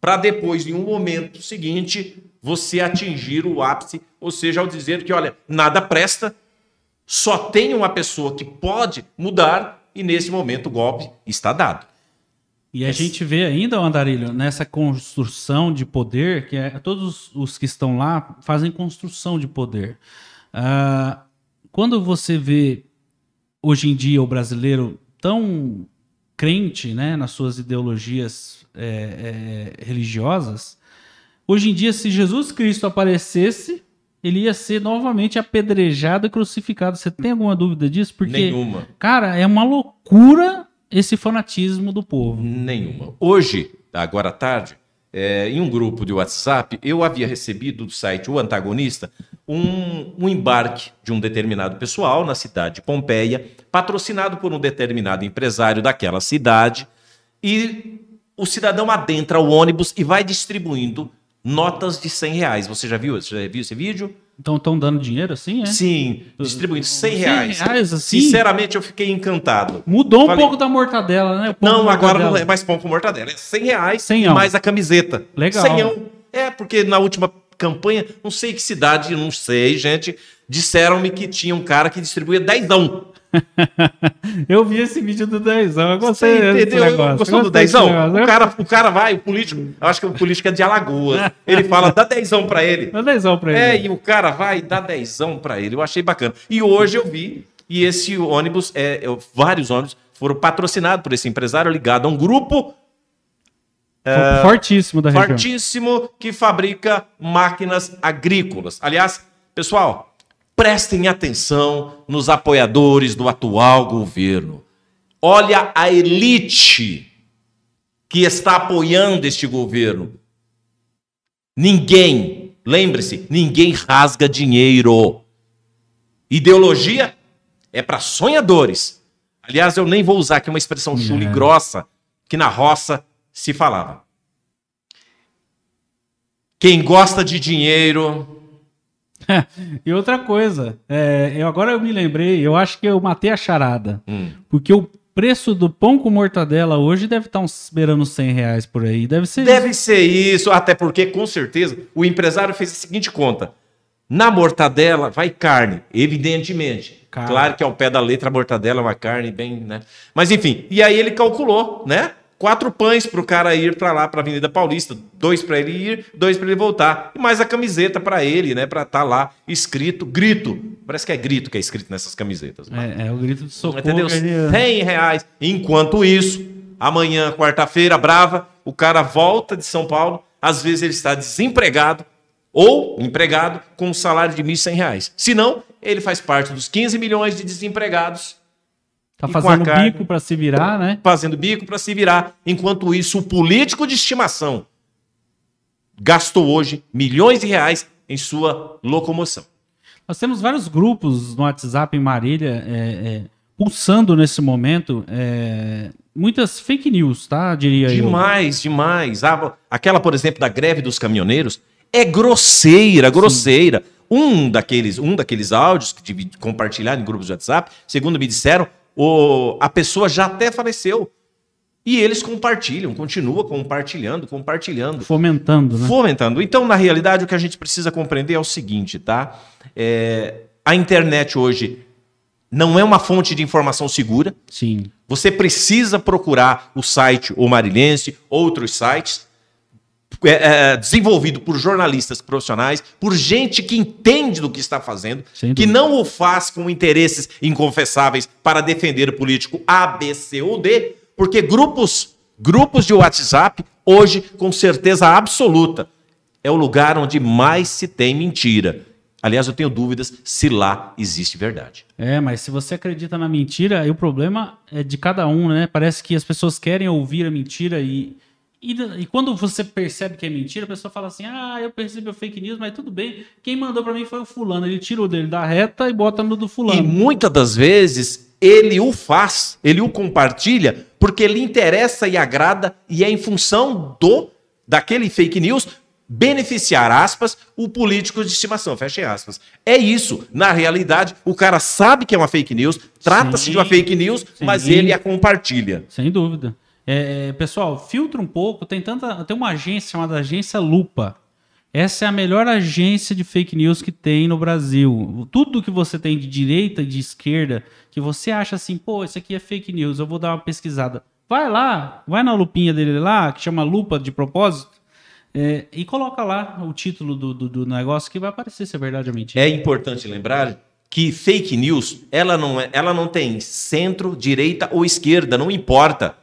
para depois, em um momento seguinte, você atingir o ápice, ou seja, ao dizer que, olha, nada presta, só tem uma pessoa que pode mudar e nesse momento o golpe está dado. E a gente vê ainda, Andarilho, nessa construção de poder, que é, todos os que estão lá fazem construção de poder. Uh, quando você vê hoje em dia o brasileiro tão crente né, nas suas ideologias é, é, religiosas, hoje em dia, se Jesus Cristo aparecesse, ele ia ser novamente apedrejado e crucificado. Você tem alguma dúvida disso? Porque, Nenhuma. cara, é uma loucura esse fanatismo do povo. Nenhuma. Hoje, agora à tarde, é, em um grupo de WhatsApp, eu havia recebido do site O Antagonista um, um, embarque de um determinado pessoal na cidade de Pompeia, patrocinado por um determinado empresário daquela cidade, e o cidadão adentra o ônibus e vai distribuindo notas de 100 reais. Você já viu, você já viu esse vídeo? Então estão dando dinheiro assim, é? Sim, distribuindo 100 reais. 100 reais assim? Sinceramente, eu fiquei encantado. Mudou um Falei, pouco da mortadela, né? Não, agora não é mais pão com mortadela. É 100 reais 100 mais a camiseta. Legal. 100 É, porque na última campanha, não sei que cidade, não sei, gente, disseram-me que tinha um cara que distribuía dezão. eu vi esse vídeo do dezão, eu gostei Você entendeu? Negócio. Gostou do dezão? O cara, o cara vai, o político, eu acho que o político é de Alagoas, ele fala, dá dezão pra ele. Dá dezão pra ele. É, e o cara vai e dá dezão pra ele, eu achei bacana. E hoje eu vi, e esse ônibus, é, vários ônibus, foram patrocinados por esse empresário ligado a um grupo é, fortíssimo da região. Fortíssimo que fabrica máquinas agrícolas. Aliás, pessoal, prestem atenção nos apoiadores do atual governo. Olha a elite que está apoiando este governo. Ninguém, lembre-se, ninguém rasga dinheiro. Ideologia é para sonhadores. Aliás, eu nem vou usar aqui uma expressão chula e grossa que na roça se falava. Quem gosta de dinheiro. e outra coisa, é, eu, agora eu me lembrei, eu acho que eu matei a charada. Hum. Porque o preço do pão com mortadela hoje deve estar uns beirando 100 reais por aí. Deve ser Deve ser isso, até porque, com certeza, o empresário fez a seguinte conta. Na mortadela vai carne, evidentemente. Carne. Claro que ao pé da letra a mortadela é uma carne bem, né? Mas enfim, e aí ele calculou, né? Quatro pães para o cara ir para lá, para a Avenida Paulista, dois para ele ir, dois para ele voltar, e mais a camiseta para ele, né? Para estar lá escrito grito. Parece que é grito que é escrito nessas camisetas. né? É, é o grito de socorro. Entendeu? ele- 100 reais. Enquanto isso, amanhã, quarta-feira, brava, o cara volta de São Paulo, às vezes ele está desempregado ou empregado com um salário de 1.100 reais. Se não, ele faz parte dos 15 milhões de desempregados Tá fazendo carne. bico para se virar, né? fazendo bico para se virar. Enquanto isso, o político de estimação gastou hoje milhões de reais em sua locomoção. Nós temos vários grupos no WhatsApp em Marília é, é, pulsando nesse momento é, muitas fake news, tá? Diria eu. Demais, demais. Ah, aquela, por exemplo, da greve dos caminhoneiros é grosseira, grosseira. Um daqueles, um daqueles áudios que tive compartilhado em grupos de WhatsApp, segundo me disseram, o, a pessoa já até faleceu. E eles compartilham, continuam compartilhando, compartilhando. Fomentando, né? Fomentando. Então, na realidade, o que a gente precisa compreender é o seguinte, tá? É, a internet hoje não é uma fonte de informação segura. Sim. Você precisa procurar o site O Marilense, outros sites, é, é, desenvolvido por jornalistas profissionais, por gente que entende do que está fazendo, que não o faz com interesses inconfessáveis para defender o político A, B, C ou D, porque grupos, grupos de WhatsApp, hoje, com certeza absoluta, é o lugar onde mais se tem mentira. Aliás, eu tenho dúvidas se lá existe verdade. É, mas se você acredita na mentira, aí o problema é de cada um, né? Parece que as pessoas querem ouvir a mentira e, e, e quando você percebe que é mentira, a pessoa fala assim: ah, eu percebi o fake news, mas tudo bem. Quem mandou pra mim foi o fulano. Ele tira o dele da reta e bota no do E fulano. muitas das vezes ele o faz, ele o compartilha, porque lhe interessa e agrada, e é em função do daquele fake news beneficiar, aspas, o político de estimação, fechem aspas. É isso. Na realidade, o cara sabe que é uma fake news, trata-se de uma fake news, mas Sim. ele a compartilha. Sem dúvida. É, é, pessoal, filtra um pouco. Tem tanta, tem uma agência chamada Agência Lupa. Essa é a melhor agência de fake news que tem no Brasil. Tudo que você tem de direita e de esquerda, que você acha assim, pô, isso aqui é fake news, eu vou dar uma pesquisada. Vai lá, vai na lupinha dele lá, que chama lupa de propósito, é, e coloca lá o título do, do, do negócio que vai aparecer se é verdade ou mentira. É importante lembrar que fake news, ela não, é, ela não tem centro, direita ou esquerda, não importa.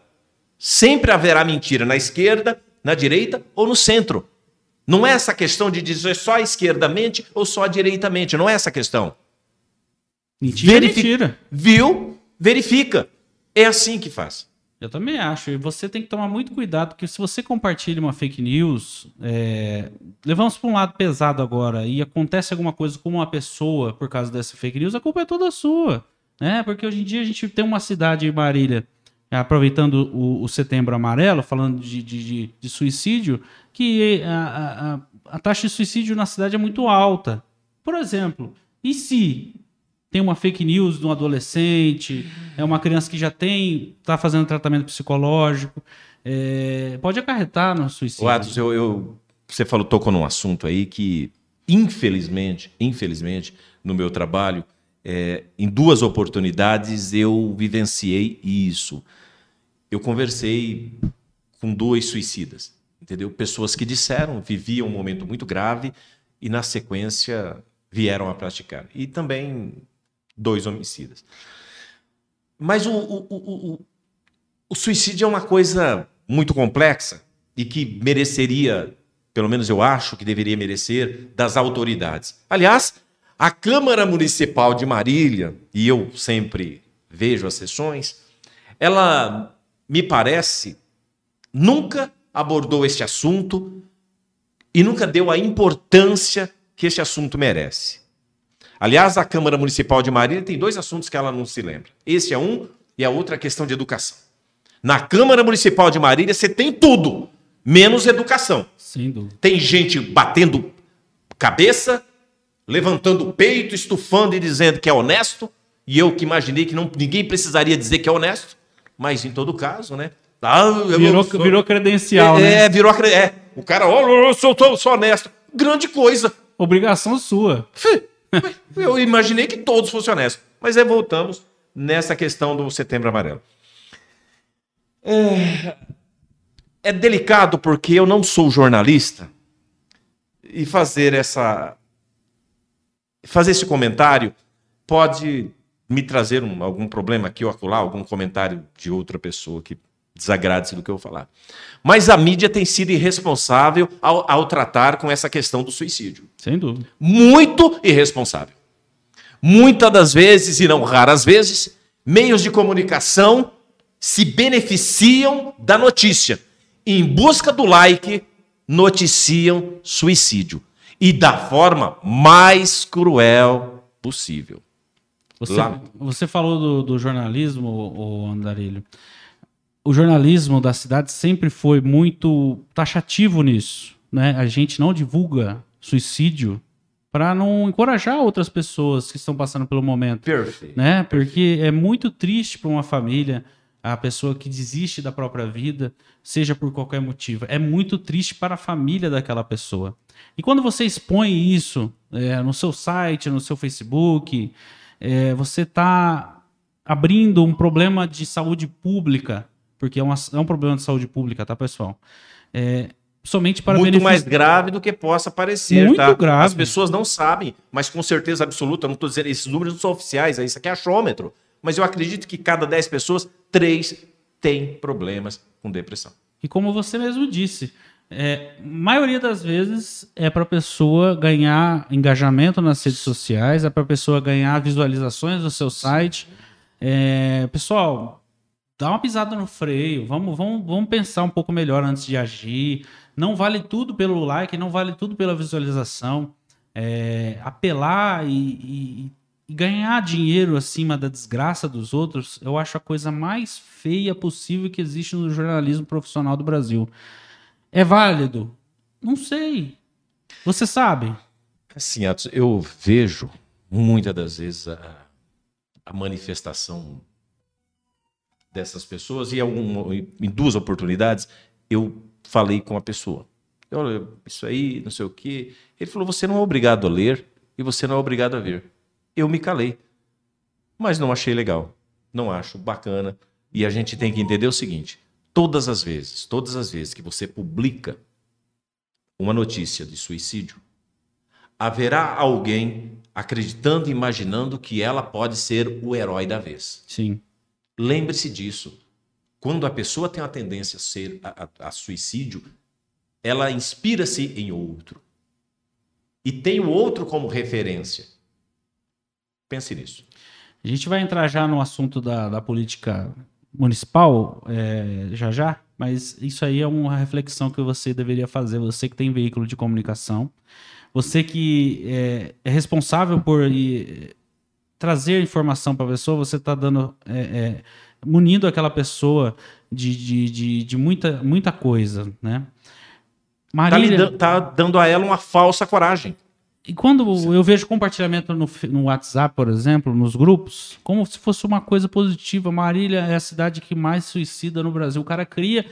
Sempre haverá mentira na esquerda, na direita ou no centro. Não é essa questão de dizer só a esquerda mente ou só a direita mente. Não é essa questão. Mentira, Verifi- mentira. Viu? Verifica. É assim que faz. Eu também acho. E você tem que tomar muito cuidado, porque se você compartilha uma fake news, é... levamos para um lado pesado agora, e acontece alguma coisa com uma pessoa por causa dessa fake news, a culpa é toda sua. Né? Porque hoje em dia a gente tem uma cidade em Marília, aproveitando o, o setembro amarelo, falando de, de, de- suicídio, que a, a- a- a taxa de suicídio na cidade é muito alta. Por exemplo, e se tem uma fake news de um adolescente, é uma criança que já tem, está fazendo tratamento psicológico, é, pode acarretar no suicídio. O Atos, eu, eu- você falou, tocou num assunto aí que, infelizmente, infelizmente, no meu trabalho, é, em duas oportunidades eu vivenciei isso. Eu conversei com dois suicidas, entendeu? Pessoas que disseram, viviam um momento muito grave e, na sequência, vieram a praticar. E também dois homicidas. Mas o, o- o- o- o suicídio é uma coisa muito complexa e que mereceria, pelo menos eu acho que deveria merecer, das autoridades. Aliás, a Câmara Municipal de Marília, e eu sempre vejo as sessões, ela me parece nunca abordou este assunto e nunca deu a importância que este assunto merece. Aliás, a Câmara Municipal de Marília tem dois assuntos que ela não se lembra. Esse é um e a outra é a questão de educação. Na Câmara Municipal de Marília você tem tudo, menos educação. Sem dúvida. Tem gente batendo cabeça, levantando o peito, estufando e dizendo que é honesto, e eu que imaginei que não, ninguém precisaria dizer que é honesto, mas em todo caso, né? Ah, virou, sou... virou credencial, é, né? É, virou é. O cara, ó, oh, eu sou, sou, sou honesto. Grande coisa. Obrigação sua. Eu imaginei que todos fossem honestos. Mas aí voltamos nessa questão do setembro amarelo. É, é delicado porque eu não sou jornalista e fazer essa fazer esse comentário pode me trazer um, algum problema aqui ou acolá, algum comentário de outra pessoa que desagrade-se do que eu vou falar. Mas a mídia tem sido irresponsável ao, ao tratar com essa questão do suicídio. Sem dúvida. Muito irresponsável. Muitas das vezes, e não raras vezes, meios de comunicação se beneficiam da notícia. Em busca do like, noticiam suicídio. E da forma mais cruel possível. Você, você falou do, do jornalismo, o Andarilho. O jornalismo da cidade sempre foi muito taxativo nisso. Né? A gente não divulga suicídio para não encorajar outras pessoas que estão passando pelo momento. Perfeito. Né? Porque é muito triste para uma família a pessoa que desiste da própria vida, seja por qualquer motivo. É muito triste para a família daquela pessoa. E quando você expõe isso é, no seu site, no seu Facebook, é, você está abrindo um problema de saúde pública, porque é, uma, é, um problema de saúde pública, tá, pessoal? É, somente para muito mais grave do que possa parecer, muito tá? grave. As pessoas não sabem, mas com certeza absoluta, não estou dizendo esses números não são oficiais, isso aqui é achômetro. Mas eu acredito que cada 10 pessoas, 3 têm problemas com depressão. E como você mesmo disse, é, maioria das vezes é para a pessoa ganhar engajamento nas redes sociais, é para a pessoa ganhar visualizações do seu site. É, pessoal, dá uma pisada no freio, vamos, vamos, vamos pensar um pouco melhor antes de agir. Não vale tudo pelo like, não vale tudo pela visualização. É, apelar e, e, e, ganhar dinheiro acima da desgraça dos outros, eu acho a coisa mais feia possível que existe no jornalismo profissional do Brasil. É válido? Não sei. Você sabe? Assim, Atos, eu vejo muitas das vezes a, a manifestação dessas pessoas e em duas oportunidades eu falei com a pessoa. Olha, isso aí, não sei o quê. Ele falou: você não é obrigado a ler e você não é obrigado a ver. Eu me calei. Mas não achei legal. Não acho bacana. E a gente tem que entender o seguinte: todas as vezes, todas as vezes que você publica uma notícia de suicídio, haverá alguém acreditando e imaginando que ela pode ser o herói da vez. Sim. Lembre-se disso. Quando a pessoa tem a tendência a ser a, a, a suicídio, ela inspira-se em outro. E tem o outro como referência. Pense nisso. A gente vai entrar já no assunto da, da política municipal é, já já, mas isso aí é uma reflexão que você deveria fazer, você que tem veículo de comunicação, você que é, é responsável por e, trazer informação para a pessoa, você está dando é, é munindo aquela pessoa de, de, de, de muita, muita coisa, né? Tá Marília... Tá, tá dando a ela uma falsa coragem. E quando Sim. eu vejo compartilhamento no, no, WhatsApp, por exemplo, nos grupos, como se fosse uma coisa positiva. Marília é a cidade que mais suicida no Brasil. O cara cria.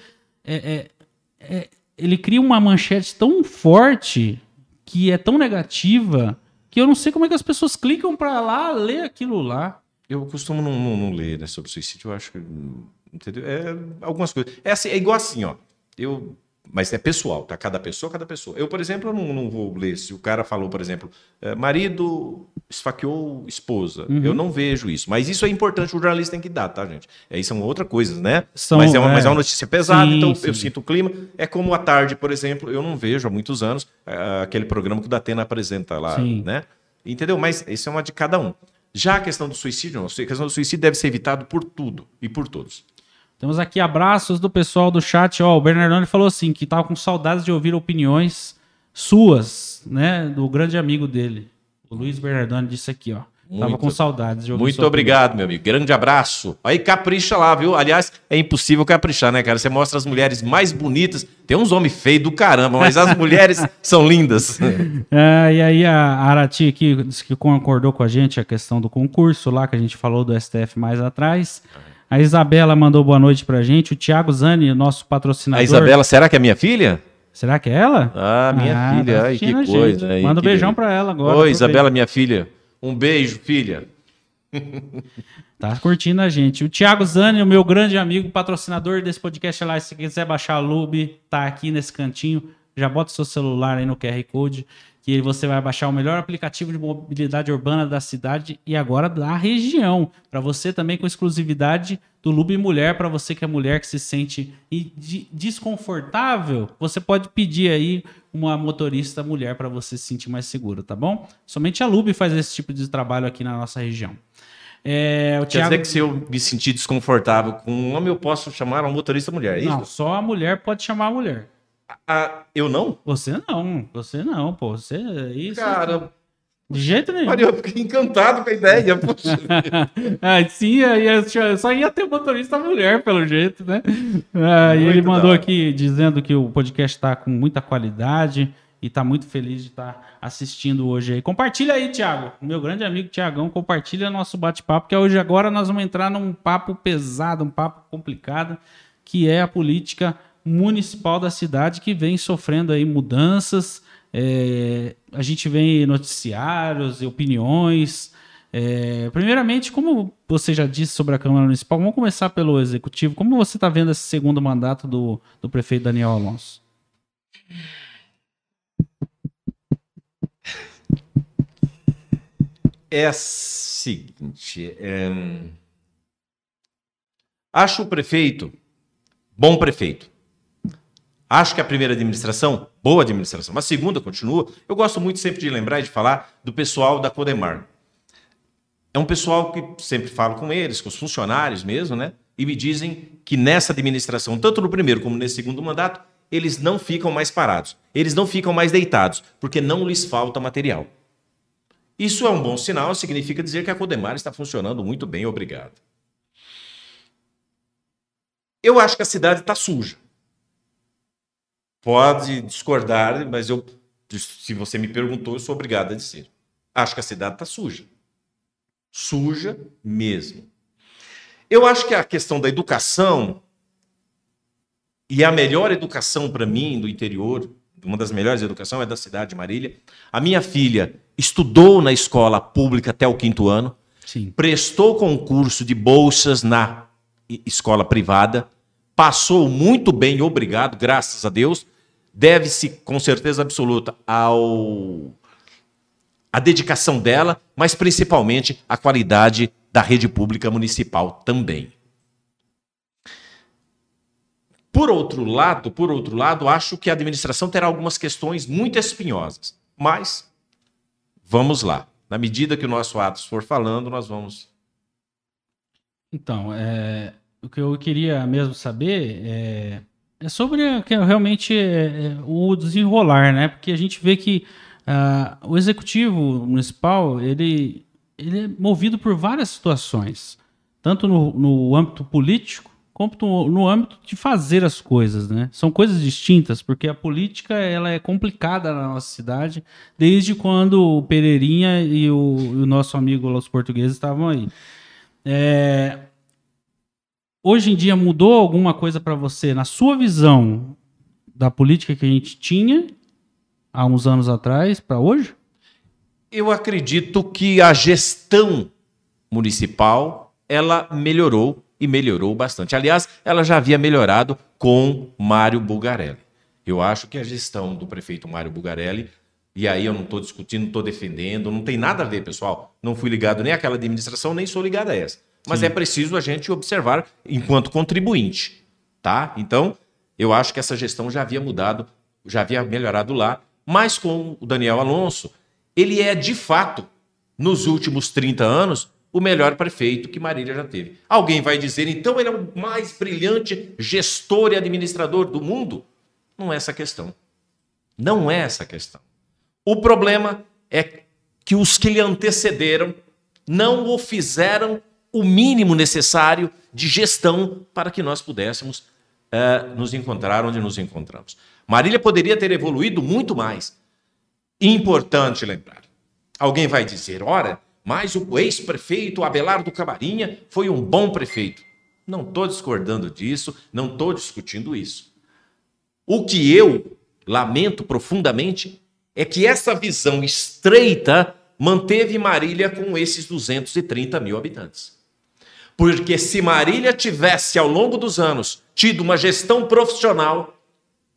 É, é, é, ele cria uma manchete tão forte que é tão negativa que eu não sei como é que as pessoas clicam para lá ler aquilo lá. Eu costumo não, não, não ler né, sobre suicídio, eu acho que. Entendeu? É, algumas coisas. É, assim, é igual assim, ó. Eu, mas é pessoal, tá? Cada pessoa, cada pessoa. Eu, por exemplo, não, não vou ler se o cara falou, por exemplo, é, marido esfaqueou esposa. Uhum. Eu não vejo isso. Mas isso é importante, o jornalista tem que dar, tá, gente? É, isso são outra coisa, né? São, mas, é uma, é... mas é uma notícia pesada, sim, então sim. eu sinto o clima. É como à tarde, por exemplo, eu não vejo há muitos anos é, aquele programa que o Datena apresenta lá, sim. né? Entendeu? Mas isso é uma de cada um. Já a questão do suicídio, não. A questão do suicídio deve ser evitado por tudo e por todos. Temos aqui abraços do pessoal do chat. Ó, o Bernardone falou assim que estava com saudades de ouvir opiniões suas, né, do grande amigo dele. O Luiz Bernardone disse aqui, ó. Muito, Tava com saudades de ouvir Muito obrigado, meu amigo. Grande abraço. Aí capricha lá, viu? Aliás, é impossível caprichar, né, cara? Você mostra as mulheres mais bonitas. Tem uns homens feios do caramba, mas as mulheres são lindas. É, e aí a Arati aqui disse que concordou com a gente a questão do concurso lá, que a gente falou do STF mais atrás. A Isabela mandou boa noite pra gente. O Thiago Zani, nosso patrocinador. A Isabela, será que é minha filha? Será que é ela? Ah, minha ah, filha. Tá Ai, que coisa. Aí, Manda um beijão pra ela agora. Oi, Isabela, minha filha. Um beijo, filha. Tá curtindo a gente. O Thiago Zani, o meu grande amigo, patrocinador desse podcast lá, se quiser baixar a Lube, tá aqui nesse cantinho. Já bota o seu celular aí no QR Code, que você vai baixar o melhor aplicativo de mobilidade urbana da cidade e agora da região. Para você também com exclusividade do Lube Mulher, para você que é mulher que se sente desconfortável, você pode pedir aí uma motorista mulher para você se sentir mais seguro, tá bom? Somente a Lube faz esse tipo de trabalho aqui na nossa região. É, Quer Thiago... dizer que se eu me sentir desconfortável com um homem, eu posso chamar uma motorista mulher, é isso? Não, só a mulher pode chamar a mulher. Ah, eu não? Você não, você não, pô. Você, isso, Cara, de jeito nenhum. Maria, eu fiquei encantado com a ideia. ah, sim, aí só ia ter motorista mulher, pelo jeito, né? Ah, e ele mandou aqui dizendo que o podcast está com muita qualidade e está muito feliz de estar tá assistindo hoje aí. Compartilha aí, Thiago. Meu grande amigo Tiagão, compartilha nosso bate-papo, que hoje agora nós vamos entrar num papo pesado, um papo complicado, que é a política municipal da cidade que vem sofrendo aí mudanças é, a gente vê noticiários e opiniões. É, primeiramente, como você já disse sobre a Câmara Municipal, vamos começar pelo Executivo. Como você está vendo esse segundo mandato do, do prefeito Daniel Alonso? É a seguinte. É... Acho o prefeito bom prefeito. Acho que a primeira administração, boa administração. A segunda continua. Eu gosto muito sempre de lembrar e de falar do pessoal da Codemar. É um pessoal que sempre falo com eles, com os funcionários mesmo, né? E me dizem que nessa administração, tanto no primeiro como nesse segundo mandato, eles não ficam mais parados. Eles não ficam mais deitados, porque não lhes falta material. Isso é um bom sinal, significa dizer que a Codemar está funcionando muito bem, obrigado. Eu acho que a cidade está suja. Pode discordar, mas eu, se você me perguntou, eu sou obrigado a dizer. Acho que a cidade está suja. Suja mesmo. Eu acho que a questão da educação, e a melhor educação para mim do interior, uma das melhores educações é da cidade de Marília. A minha filha estudou na escola pública até o quinto ano, Sim. prestou concurso de bolsas na escola privada, passou muito bem, obrigado, graças a Deus. Deve-se, com certeza absoluta, ao a dedicação dela, mas principalmente a qualidade da rede pública municipal também. Por outro lado, por outro lado, acho que a administração terá algumas questões muito espinhosas, mas vamos lá. Na medida que o nosso Atos for falando, nós vamos. Então, é, o que eu queria mesmo saber é, é sobre realmente é, é, o desenrolar, né? Porque a gente vê que uh, o executivo municipal ele, ele é movido por várias situações, tanto no, no âmbito político quanto no, âmbito de fazer as coisas, né? São coisas distintas, porque a política ela é complicada na nossa cidade desde quando o Pereirinha e o, o nosso amigo Los Portugueses estavam aí. É, hoje em dia mudou alguma coisa para você na sua visão da política que a gente tinha há uns anos atrás para hoje? Eu acredito que a gestão municipal ela melhorou e melhorou bastante. Aliás, ela já havia melhorado com Mário Bugarelli. Eu acho que a gestão do prefeito Mário Bugarelli, e aí eu não estou discutindo, não estou defendendo, não tem nada a ver, pessoal. Não fui ligado nem àquela administração, nem sou ligado a essa. Mas Sim. é preciso a gente observar enquanto contribuinte, tá? Então, eu acho que essa gestão já havia mudado, já havia melhorado lá, mas com o Daniel Alonso, ele é de fato, nos últimos 30 anos, o melhor prefeito que Marília já teve. Alguém vai dizer, então ele é o mais brilhante gestor e administrador do mundo? Não é essa a questão. Não é essa a questão. O problema é que os que lhe antecederam não o fizeram o mínimo necessário de gestão para que nós pudéssemos uh, nos encontrar onde nos encontramos. Marília poderia ter evoluído muito mais. Importante lembrar. Alguém vai dizer, ora, mas o ex-prefeito Abelardo Camarinha foi um bom prefeito. Não estou discordando disso, não estou discutindo isso. O que eu lamento profundamente é que essa visão estreita manteve Marília com esses 230 mil habitantes. Porque se Marília tivesse, ao longo dos anos, tido uma gestão profissional,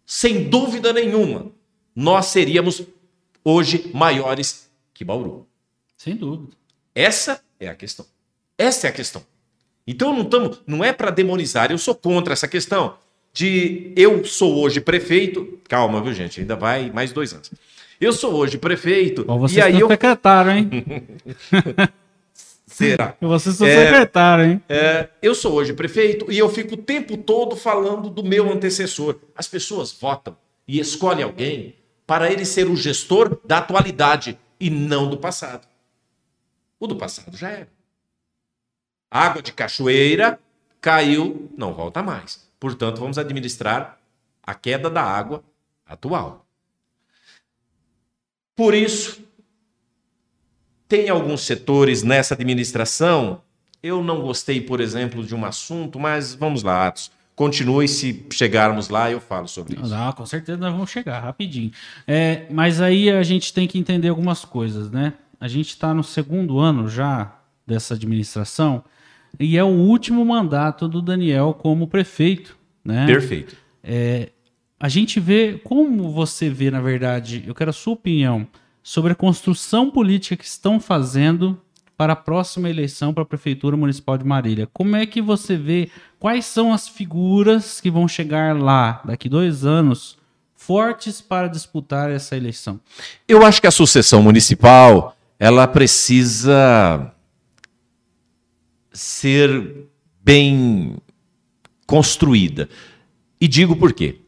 sem dúvida nenhuma, nós seríamos hoje maiores que Bauru. Sem dúvida. Essa é a questão. Essa é a questão. Então não tamo, não é para demonizar, eu sou contra essa questão de eu sou hoje prefeito. Calma, viu, gente? Ainda vai mais dois anos. Eu sou hoje prefeito. Ou você e aí eu secretário, hein? Será? Você sou é, secretário, hein? É, eu sou hoje prefeito e eu fico o tempo todo falando do meu antecessor. As pessoas votam e escolhem alguém para ele ser o gestor da atualidade e não do passado. O do passado já era. Água de cachoeira caiu, não volta mais. Portanto, vamos administrar a queda da água atual. Por isso, tem alguns setores nessa administração. Eu não gostei, por exemplo, de um assunto, mas vamos lá, Atos. Continue, se chegarmos lá, eu falo sobre isso. Ah, com certeza nós vamos chegar, rapidinho. É, mas aí a gente tem que entender algumas coisas, né? A gente está no segundo ano já dessa administração e é o último mandato do Daniel como prefeito, né? Perfeito. É, a gente vê, como você vê, na verdade, eu quero a sua opinião sobre a construção política que estão fazendo para a próxima eleição para a Prefeitura Municipal de Marília. Como é que você vê quais são as figuras que vão chegar lá daqui dois anos fortes para disputar essa eleição? Eu acho que a sucessão municipal ela precisa ser bem construída. E digo por quê.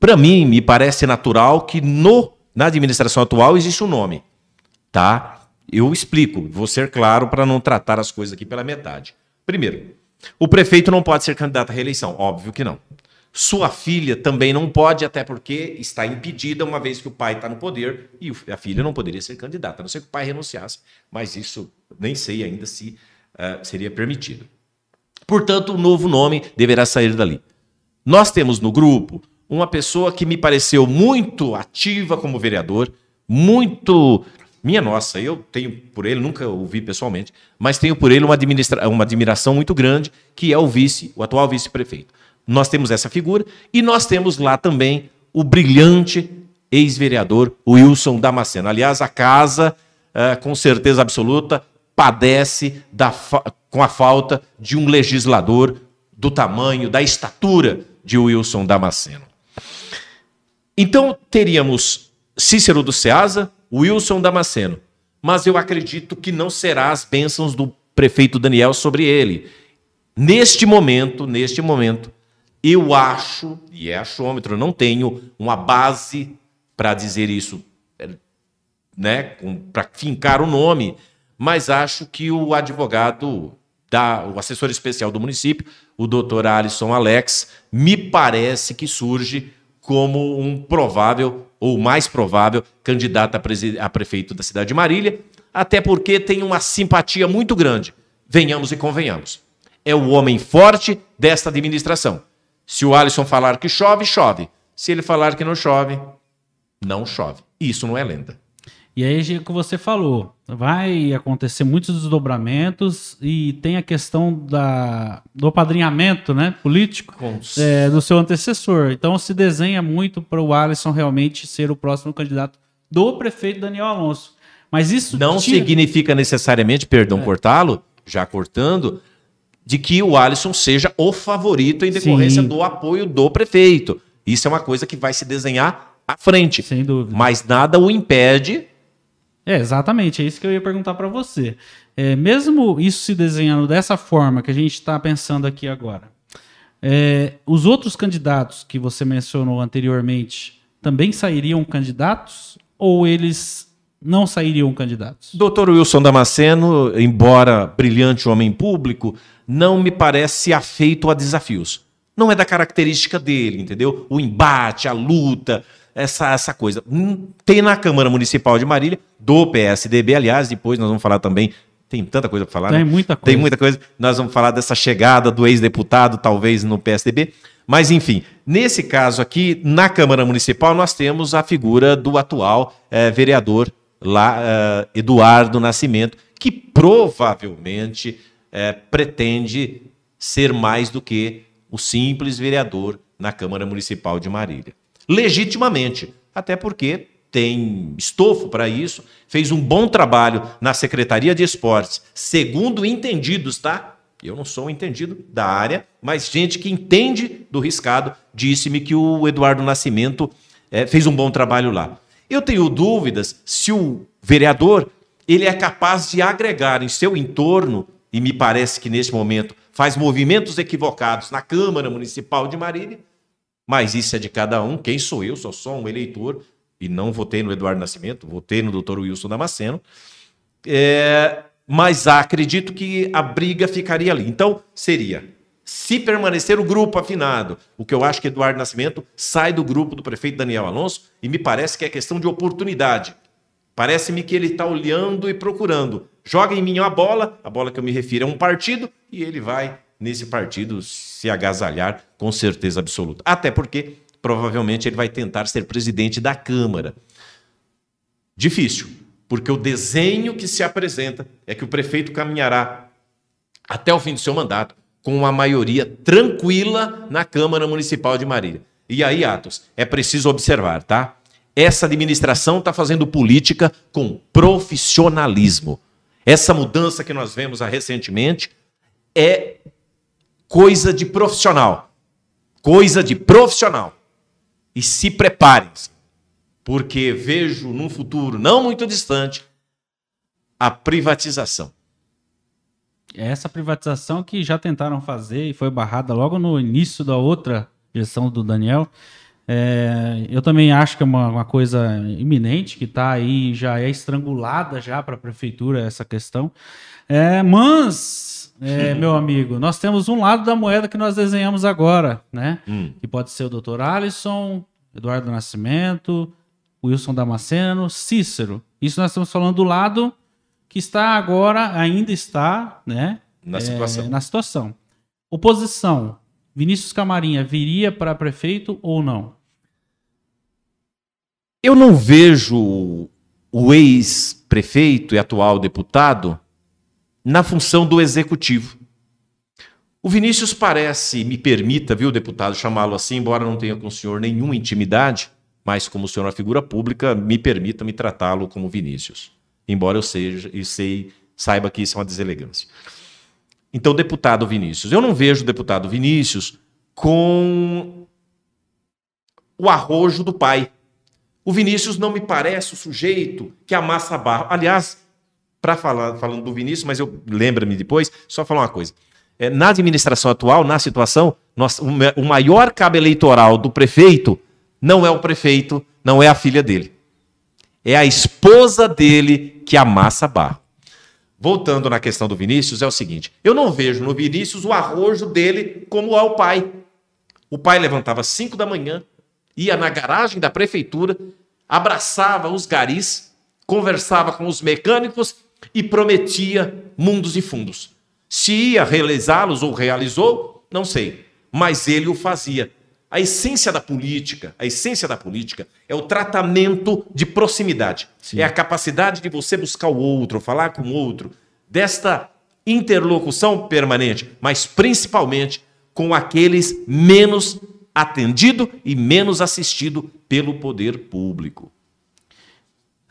Para mim, me parece natural que no na administração atual existe um nome, tá? Eu explico, vou ser claro para não tratar as coisas aqui pela metade. Primeiro, o prefeito não pode ser candidato à reeleição, óbvio que não. Sua filha também não pode, até porque está impedida, uma vez que o pai está no poder e a filha não poderia ser candidata, a não ser que o pai renunciasse, mas isso nem sei ainda se uh, seria permitido. Portanto, o novo nome deverá sair dali. Nós temos no grupo uma pessoa que me pareceu muito ativa como vereador, muito. Minha nossa, eu tenho por ele, nunca o vi pessoalmente, mas tenho por ele uma, administra... uma admiração muito grande, que é o vice, o atual vice-prefeito. Nós temos essa figura e nós temos lá também o brilhante ex-vereador Wilson Damasceno. Aliás, a casa, uh, com certeza absoluta, padece da fa... com a falta de um legislador do tamanho, da estatura de Wilson Damasceno. Então teríamos Cícero do Ceasa, Wilson Damasceno. Mas eu acredito que não será as bênçãos do prefeito Daniel sobre ele. Neste momento, neste momento, eu acho, e é achômetro, não tenho uma base para dizer isso, né, para fincar o nome, mas acho que o advogado, da, o assessor especial do município, o doutor Alisson Alex, me parece que surge como um provável ou mais provável candidato a, a prefeito da cidade de Marília, até porque tem uma simpatia muito grande. Venhamos e convenhamos. É o homem forte desta administração. Se o Alisson falar que chove, chove. Se ele falar que não chove, não chove. Isso não é lenda. E aí, o que você falou, vai acontecer muitos desdobramentos e tem a questão da, do apadrinhamento né, político é, do seu antecessor. Então, se desenha muito para o Alisson realmente ser o próximo candidato do prefeito Daniel Alonso. Mas isso não tira... significa necessariamente, perdão, é. cortá-lo, já cortando, de que o Alisson seja o favorito em decorrência Sim. do apoio do prefeito. Isso é uma coisa que vai se desenhar à frente. Sem dúvida. Mas nada o impede é, exatamente, é isso que eu ia perguntar para você. É, mesmo isso se desenhando dessa forma que a gente está pensando aqui agora, é, os outros candidatos que você mencionou anteriormente também sairiam candidatos? Ou eles não sairiam candidatos? Doutor Wilson Damasceno, embora brilhante homem público, não me parece afeito a desafios. Não é da característica dele, entendeu? O embate, a luta, essa, essa coisa. Hum, tem na Câmara Municipal de Marília, do PSDB, aliás, depois nós vamos falar também. Tem tanta coisa para falar, Tem né? muita coisa. Tem muita coisa. Nós vamos falar dessa chegada do ex-deputado, talvez, no PSDB. Mas, enfim, nesse caso aqui, na Câmara Municipal, nós temos a figura do atual eh, vereador lá, eh, Eduardo Nascimento, que provavelmente eh, pretende ser mais do que o simples vereador na Câmara Municipal de Marília. Legitimamente, até porque tem estofo para isso, fez um bom trabalho na Secretaria de Esportes, segundo entendidos, tá? Eu não sou um entendido da área, mas gente que entende do riscado disse-me que o Eduardo Nascimento eh, fez um bom trabalho lá. Eu tenho dúvidas se o vereador ele é capaz de agregar em seu entorno, e me parece que neste momento faz movimentos equivocados na Câmara Municipal de Marília, mas isso é de cada um. Quem sou eu? Sou só um eleitor e não votei no Eduardo Nascimento, votei no Dr. Wilson Damasceno. É, mas acredito que a briga ficaria ali. Então, seria, se permanecer o grupo afinado, o que eu acho que Eduardo Nascimento sai do grupo do prefeito Daniel Alonso, e me parece que é questão de oportunidade. Parece-me que ele está olhando e procurando. Joga em mim uma bola, a bola que eu me refiro é um partido, e ele vai nesse partido se agasalhar com certeza absoluta. Até porque provavelmente ele vai tentar ser presidente da Câmara. Difícil, porque o desenho que se apresenta é que o prefeito caminhará até o fim do seu mandato com uma maioria tranquila na Câmara Municipal de Marília. E aí, Atos, é preciso observar, tá? Essa administração está fazendo política com profissionalismo. Essa mudança que nós vemos recentemente é coisa de profissional. Coisa de profissional. E se preparem-se, porque vejo num futuro não muito distante a privatização. Essa privatização que já tentaram fazer e foi barrada logo no início da outra gestão do Daniel. É, eu também acho que é uma, uma coisa iminente, que está aí, já é estrangulada já para a prefeitura essa questão. É, mas, é, meu amigo, nós temos um lado da moeda que nós desenhamos agora, né? Hum. Que pode ser o doutor Alisson, Eduardo Nascimento, Wilson Damasceno, Cícero. Isso nós estamos falando do lado que está agora, ainda está, né? Na situação. na situação. Oposição. Vinícius Camarinha viria para prefeito ou não? Eu não vejo o ex-prefeito e atual deputado na função do executivo. O Vinícius parece, me permita, viu, deputado, chamá-lo assim, embora não tenha com o senhor nenhuma intimidade, mas como o senhor é uma figura pública, me permita me tratá-lo como Vinícius. Embora eu seja e sei, saiba que isso é uma deselegância. Então, deputado Vinícius, eu não vejo o deputado Vinícius com o arrojo do pai. O Vinícius não me parece o sujeito que amassa barro. Aliás, para falar falando do Vinícius, mas eu lembra-me depois, só falar uma coisa. É, na administração atual, na situação, nós, o, ma- o maior cabo eleitoral do prefeito não é o prefeito, não é a filha dele. É a esposa dele que amassa barro. Voltando na questão do Vinícius, é o seguinte: eu não vejo no Vinícius o arrojo dele como é o pai. O pai levantava às 5 da manhã, ia na garagem da prefeitura, abraçava os garis, conversava com os mecânicos e prometia mundos e fundos. Se ia realizá-los ou realizou, não sei, mas ele o fazia. A essência da política, a essência da política é o tratamento de proximidade. Sim. É a capacidade de você buscar o outro, falar com o outro, desta interlocução permanente, mas principalmente com aqueles menos atendido e menos assistido pelo poder público.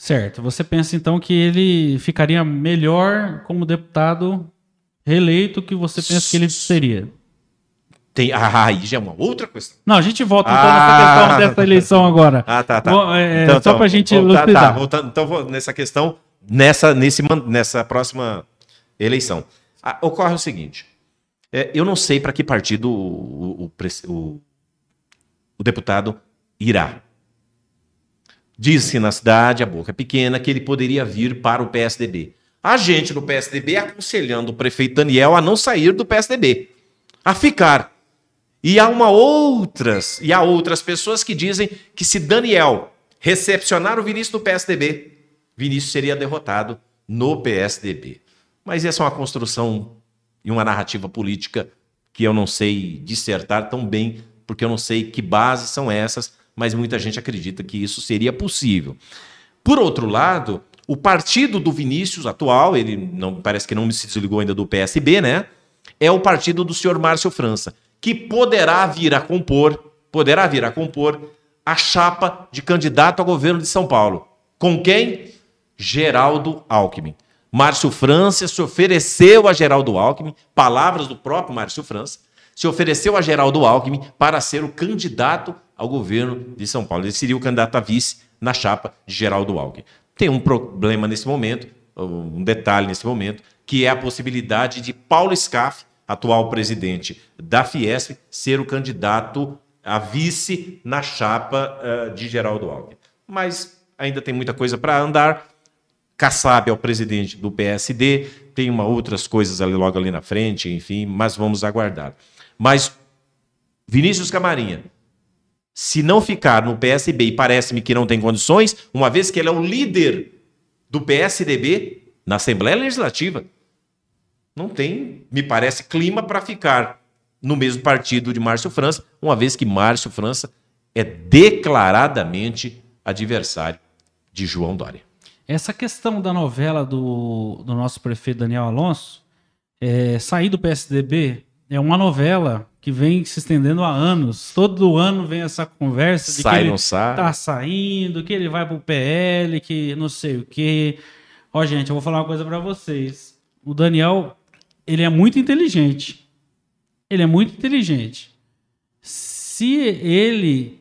Certo. Você pensa então que ele ficaria melhor como deputado reeleito que você pensa que ele seria? Tem, ah, aí já é uma outra questão. Não, a gente volta então Ah. nessa questão dessa eleição agora. Ah, tá, tá. Bom, é, só pra gente volta- tá, elucidar. voltando, então, vou nessa questão, nessa, nesse, nessa próxima eleição. Ah, ocorre o seguinte: é, eu não sei para que partido o, o, o- o deputado irá. Disse na cidade, a boca pequena, que ele poderia vir para o PSDB. A gente do PSDB aconselhando o prefeito Daniel a não sair do PSDB, a ficar. E há uma outras, e há outras pessoas que dizem que se Daniel recepcionar o Vinícius do PSDB, Vinícius seria derrotado no PSDB. Mas essa é uma construção e uma narrativa política que eu não sei dissertar tão bem, porque eu não sei que bases são essas, mas muita gente acredita que isso seria possível. Por outro lado, o partido do Vinícius atual, ele não parece que não se desligou ainda do PSB, né? É o partido do senhor Márcio França, que poderá vir a compor, poderá vir a compor a chapa de candidato ao governo de São Paulo. Com quem? Geraldo Alckmin. Márcio França se ofereceu a Geraldo Alckmin, palavras do próprio Márcio França, se ofereceu a Geraldo Alckmin para ser o candidato ao governo de São Paulo. Ele seria o candidato a vice na chapa de Geraldo Alckmin. Tem um problema nesse momento, um detalhe nesse momento, que é a possibilidade de Paulo Scaff, atual presidente da Fiesp, ser o candidato a vice na chapa uh, de Geraldo Alckmin. Mas ainda tem muita coisa para andar. Kassab é o presidente do PSD, tem uma outras coisas ali logo ali na frente, enfim, mas vamos aguardar. Mas Vinícius Camarinha, se não ficar no PSB e parece-me que não tem condições, uma vez que ele é o líder do PSDB na Assembleia Legislativa, não tem, me parece, clima para ficar no mesmo partido de Márcio França, uma vez que Márcio França é declaradamente adversário de João Dória. Essa questão da novela do, do nosso prefeito Daniel Alonso, é, sair do PSDB, é uma novela que vem se estendendo há anos. Todo ano vem essa conversa de sai, que ele sai. tá saindo, que ele vai pro PL, que não sei o quê. Ó, gente, eu vou falar uma coisa para vocês. O Daniel, ele é muito inteligente. Ele é muito inteligente. Se ele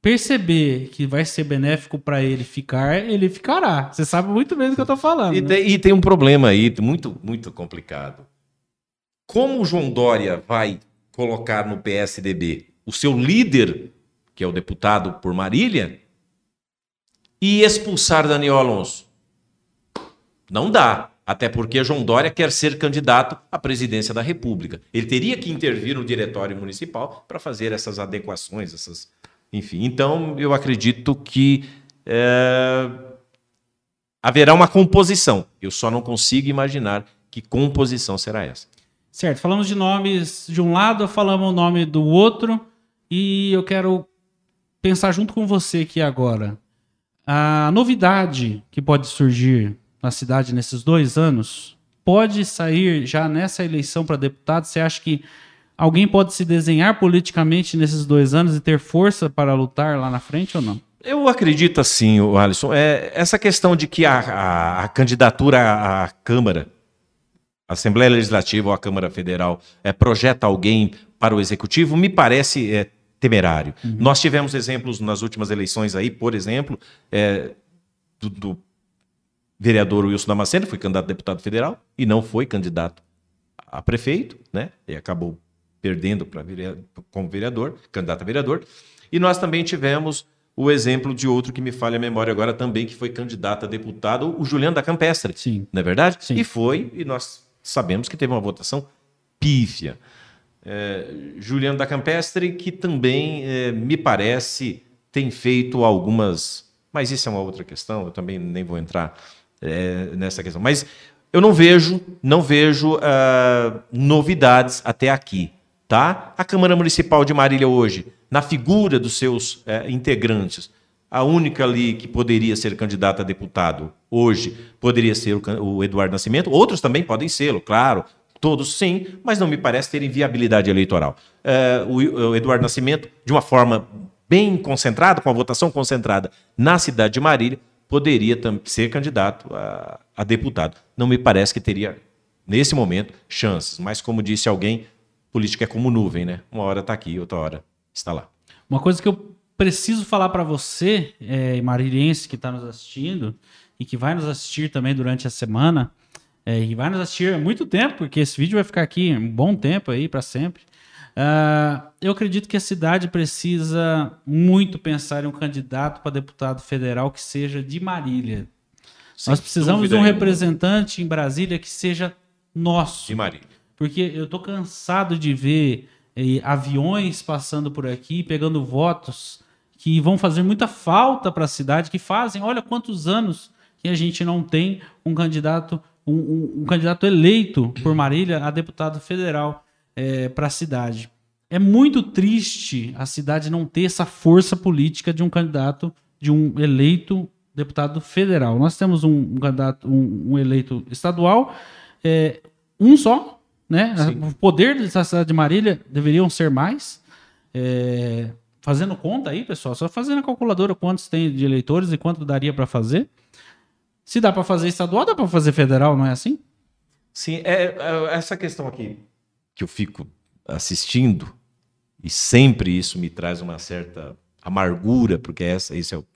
perceber que vai ser benéfico para ele ficar, ele ficará. Você sabe muito bem do que eu tô falando. E, né? tem, e tem um problema aí, muito, muito complicado. Como o João Dória vai colocar no PSDB o seu líder, que é o deputado por Marília, e expulsar Daniel Alonso? Não dá. Até porque João Dória quer ser candidato à presidência da República. Ele teria que intervir no diretório municipal para fazer essas adequações, essas enfim, então eu acredito que é, haverá uma composição. Eu só não consigo imaginar que composição será essa. Certo, falamos de nomes de um lado, falamos o nome do outro, e eu quero pensar junto com você aqui agora. A novidade que pode surgir na cidade nesses dois anos pode sair já nessa eleição para deputado? Você acha que Alguém pode se desenhar politicamente nesses dois anos e ter força para lutar lá na frente ou não? Eu acredito assim, Alisson. É, essa questão de que a, a, a candidatura à Câmara, a Assembleia Legislativa ou a Câmara Federal, é, projeta alguém para o Executivo, me parece é, temerário. Uhum. Nós tivemos exemplos nas últimas eleições aí, por exemplo, é, do, do vereador Wilson Damasceno, foi candidato a deputado federal e não foi candidato a prefeito, né? E acabou perdendo para como vereador, candidato a vereador. E nós também tivemos o exemplo de outro que me falha a memória agora também, que foi candidato a deputado, o Juliano da Campestre. Sim. Não é verdade? Sim. E foi, e nós sabemos que teve uma votação pífia. É, Juliano da Campestre, que também é, me parece tem feito algumas. Mas isso é uma outra questão, eu também nem vou entrar é, nessa questão. Mas eu não vejo, não vejo uh, novidades até aqui tá? A Câmara Municipal de Marília hoje, na figura dos seus é, integrantes, a única ali que poderia ser candidata a deputado hoje poderia ser o, Eduardo Nascimento. Outros também podem ser, claro, todos sim, mas não me parece terem viabilidade eleitoral. É, o, o Eduardo Nascimento, de uma forma bem concentrada, com a votação concentrada na cidade de Marília, poderia ser candidato a, a deputado. Não me parece que teria, nesse momento, chances. Mas, como disse alguém, política é como nuvem, né? Uma hora está aqui, outra hora está lá. Uma coisa que eu preciso falar para você, é, que está nos assistindo e que vai nos assistir também durante a semana, é, e vai nos assistir há muito tempo, porque esse vídeo vai ficar aqui um bom tempo aí para sempre. Uh, eu acredito que a cidade precisa muito pensar em um candidato para deputado federal que seja de Marília. Sem Nós precisamos de um representante em Brasília que seja nosso. De Marília. Porque eu estou cansado de ver eh, aviões passando por aqui, pegando votos que vão fazer muita falta para a cidade, que fazem, olha quantos anos que a gente não tem um candidato, um, um, um candidato eleito por Marília a deputado federal é, para a cidade. É muito triste a cidade não ter essa força política de um candidato, de um eleito deputado federal. Nós temos um, um candidato, um, um, eleito estadual, é, um só, né? Sim. O poder da cidade de Marília deveriam ser mais. É, fazendo conta aí, pessoal, só fazendo a calculadora quantos tem de eleitores e quanto daria para fazer. Se dá para fazer estadual, dá para fazer federal, não é assim? Sim, é, é, essa questão aqui que eu fico assistindo e sempre isso me traz uma certa amargura, porque essa, isso é, o,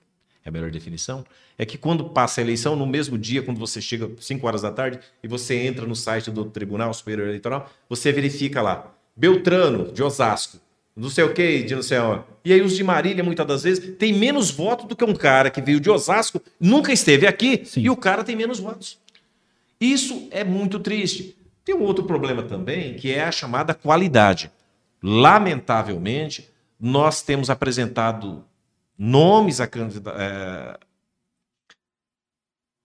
é a melhor definição, é que quando passa a eleição, no mesmo dia, quando você chega 5 horas da tarde e você entra no site do Tribunal Superior Eleitoral, você verifica lá, Beltrano, de Osasco, não sei o que, de não sei onde. E aí os de Marília, muitas das vezes, tem menos votos do que um cara que veio de Osasco, nunca esteve aqui, Sim. e o cara tem menos votos. Isso é muito triste. Tem um outro problema também, que é a chamada qualidade. Lamentavelmente, nós temos apresentado nomes a candida é,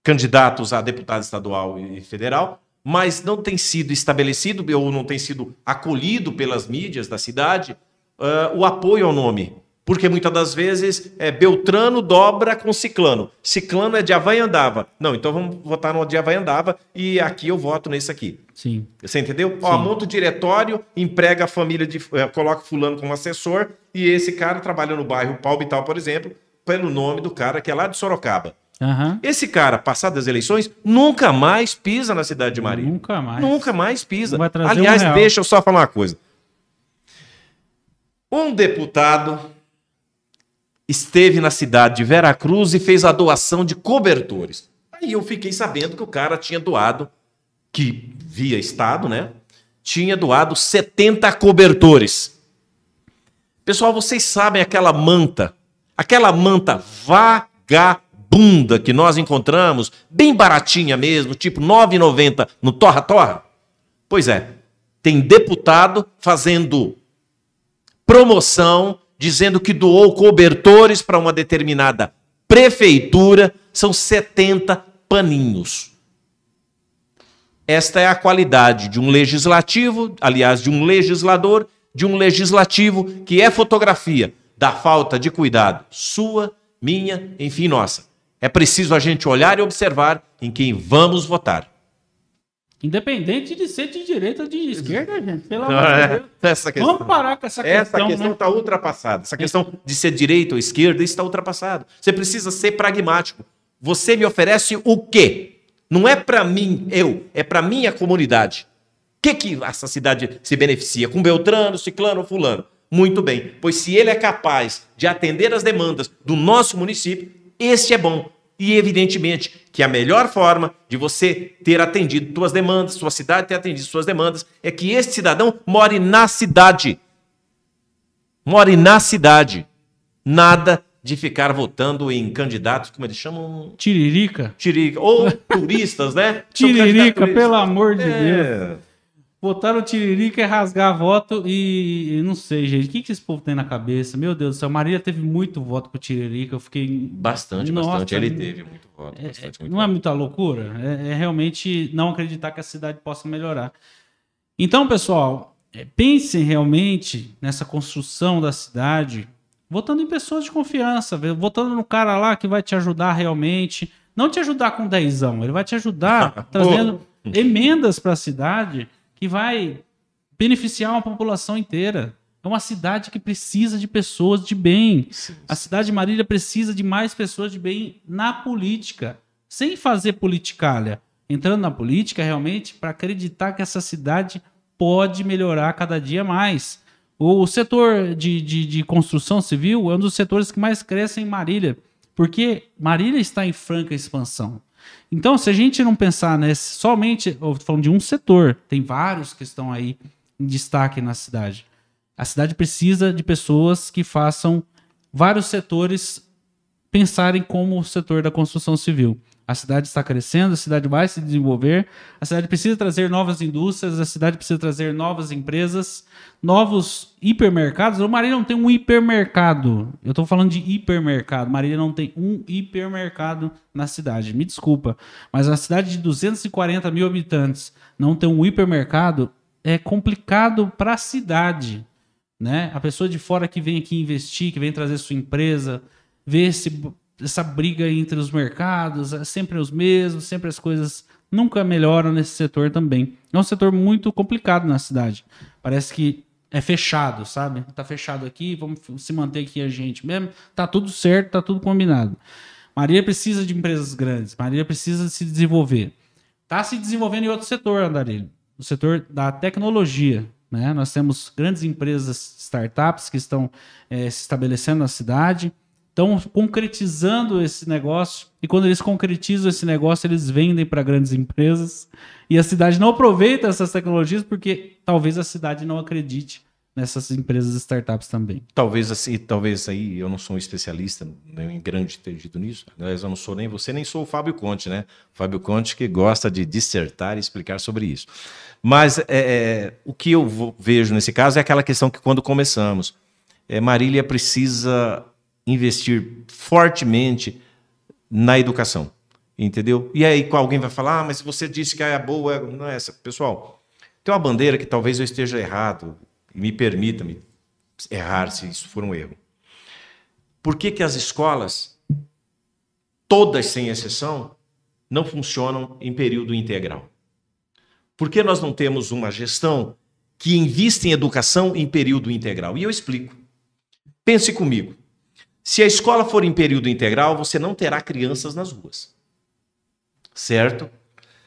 candidatos a deputado estadual e federal, mas não tem sido estabelecido ou não tem sido acolhido pelas mídias da cidade uh, o apoio ao nome. Porque muitas das vezes é Beltrano dobra com Ciclano. Ciclano é de Havaiandava. Não, então vamos votar no de Havaiandava e aqui eu voto nesse aqui. Sim. Você entendeu? Sim. Ó, monta o diretório, emprega a família, de, é, coloca fulano como assessor e esse cara trabalha no bairro Palmital, por exemplo, pelo nome do cara que é lá de Sorocaba. Uhum. Esse cara, passadas as eleições, nunca mais pisa na cidade de Marília. Nunca mais. Nunca mais pisa. Aliás, um deixa eu só falar uma coisa. Um deputado esteve na cidade de Veracruz e fez a doação de cobertores. Aí eu fiquei sabendo que o cara tinha doado, que via Estado, né? Tinha doado 70 cobertores. Pessoal, vocês sabem aquela manta, aquela manta vagabunda que nós encontramos, bem baratinha mesmo, tipo 9,90 no Torra Torra? Pois é, tem deputado fazendo promoção dizendo que doou cobertores para uma determinada prefeitura, são 70 paninhos. Esta é a qualidade de um legislativo, aliás, de um legislador, de um legislativo que é fotografia da falta de cuidado sua, minha, enfim, nossa. É preciso a gente olhar e observar em quem vamos votar. Independente de ser de direita ou de esquerda, gente. Pelo amor de é, Deus. Essa questão, Vamos parar com essa questão. Essa questão está né? ultrapassada. Essa questão de ser direita ou esquerda está ultrapassada. Você precisa ser pragmático. Você me oferece o quê? Não é para mim, eu, é para minha comunidade. O que, que essa cidade se beneficia? Com Beltrano, Ciclano ou Fulano? Muito bem, pois se ele é capaz de atender as demandas do nosso município, este é bom. E evidentemente que a melhor forma de você ter atendido suas demandas, sua cidade ter atendido suas demandas, é que este cidadão more na cidade. More na cidade. Nada de ficar votando em candidatos, como eles chamam? Tiririca. Tiririca. Ou turistas, né? Tiririca, pelo amor de é... Deus. Botaram o Tiririca e rasgar voto e, não sei, gente. O que, que esse povo tem na cabeça? Meu Deus do céu. Marília teve muito voto pro Tiririca. Eu fiquei. Bastante, Nossa, bastante. Ele teve muito voto. É, bastante, muito não é voto. é muita loucura? É, é, realmente não acreditar que a cidade possa melhorar. Então, pessoal, é, pensem realmente nessa construção da cidade, votando em pessoas de confiança, votando no cara lá que vai te ajudar realmente. Não te ajudar com dezão, ele vai te ajudar trazendo emendas para a cidade que vai beneficiar uma população inteira. É uma cidade que precisa de pessoas de bem. Sim, sim. A cidade de Marília precisa de mais pessoas de bem na política, sem fazer politicalha. Entrando na política realmente para acreditar que essa cidade pode melhorar cada dia mais. O setor de, de, de, construção civil é um dos setores que mais cresce em Marília, porque Marília está em franca expansão. Então, se a gente não pensar nesse, somente, eu falando de um setor, tem vários que estão aí em destaque na cidade. A cidade precisa de pessoas que façam vários setores pensarem como o setor da construção civil. A cidade está crescendo, a cidade vai se desenvolver, a cidade precisa trazer novas indústrias, a cidade precisa trazer novas empresas, novos hipermercados. O Marília não tem um hipermercado. Eu estou falando de hipermercado. Marília não tem um hipermercado na cidade. Me desculpa, mas a cidade de 240 mil habitantes não ter um hipermercado é complicado para a cidade. Né? A pessoa de fora que vem aqui investir, que vem trazer sua empresa, vê esse essa briga entre os mercados, é sempre os mesmos, sempre as coisas nunca melhoram nesse setor também. É um setor muito complicado na cidade. Parece que é fechado, sabe? Tá fechado aqui, vamos se manter aqui a gente mesmo. Tá tudo certo, tá tudo combinado. Maria precisa de empresas grandes, Maria precisa se desenvolver. Tá se desenvolvendo em outro setor, Andarilho, no setor da tecnologia. Né? Nós temos grandes empresas, startups que estão é, se estabelecendo na cidade estão concretizando esse negócio e quando eles concretizam esse negócio, eles vendem para grandes empresas e a cidade não aproveita essas tecnologias porque talvez a cidade não acredite nessas empresas startups também. Talvez assim, talvez aí eu não sou um especialista nem grande ter dito nisso. Aliás, eu não sou nem você, nem sou o Fábio Conte, né? O Fábio Conte que gosta de dissertar e explicar sobre isso. Mas é, é, o que eu vejo nesse caso é aquela questão que quando começamos, é, Marília precisa investir fortemente na educação. Entendeu? E aí alguém vai falar, ah, mas você disse que é boa, não é essa. Pessoal, tem uma bandeira que talvez eu esteja errado, me permita-me errar se isso for um erro. Por que, que as escolas, todas sem exceção, não funcionam em período integral? Por que nós não temos uma gestão que invista em educação em período integral? E eu explico. Pense comigo. Se a escola for em período integral, você não terá crianças nas ruas. Certo?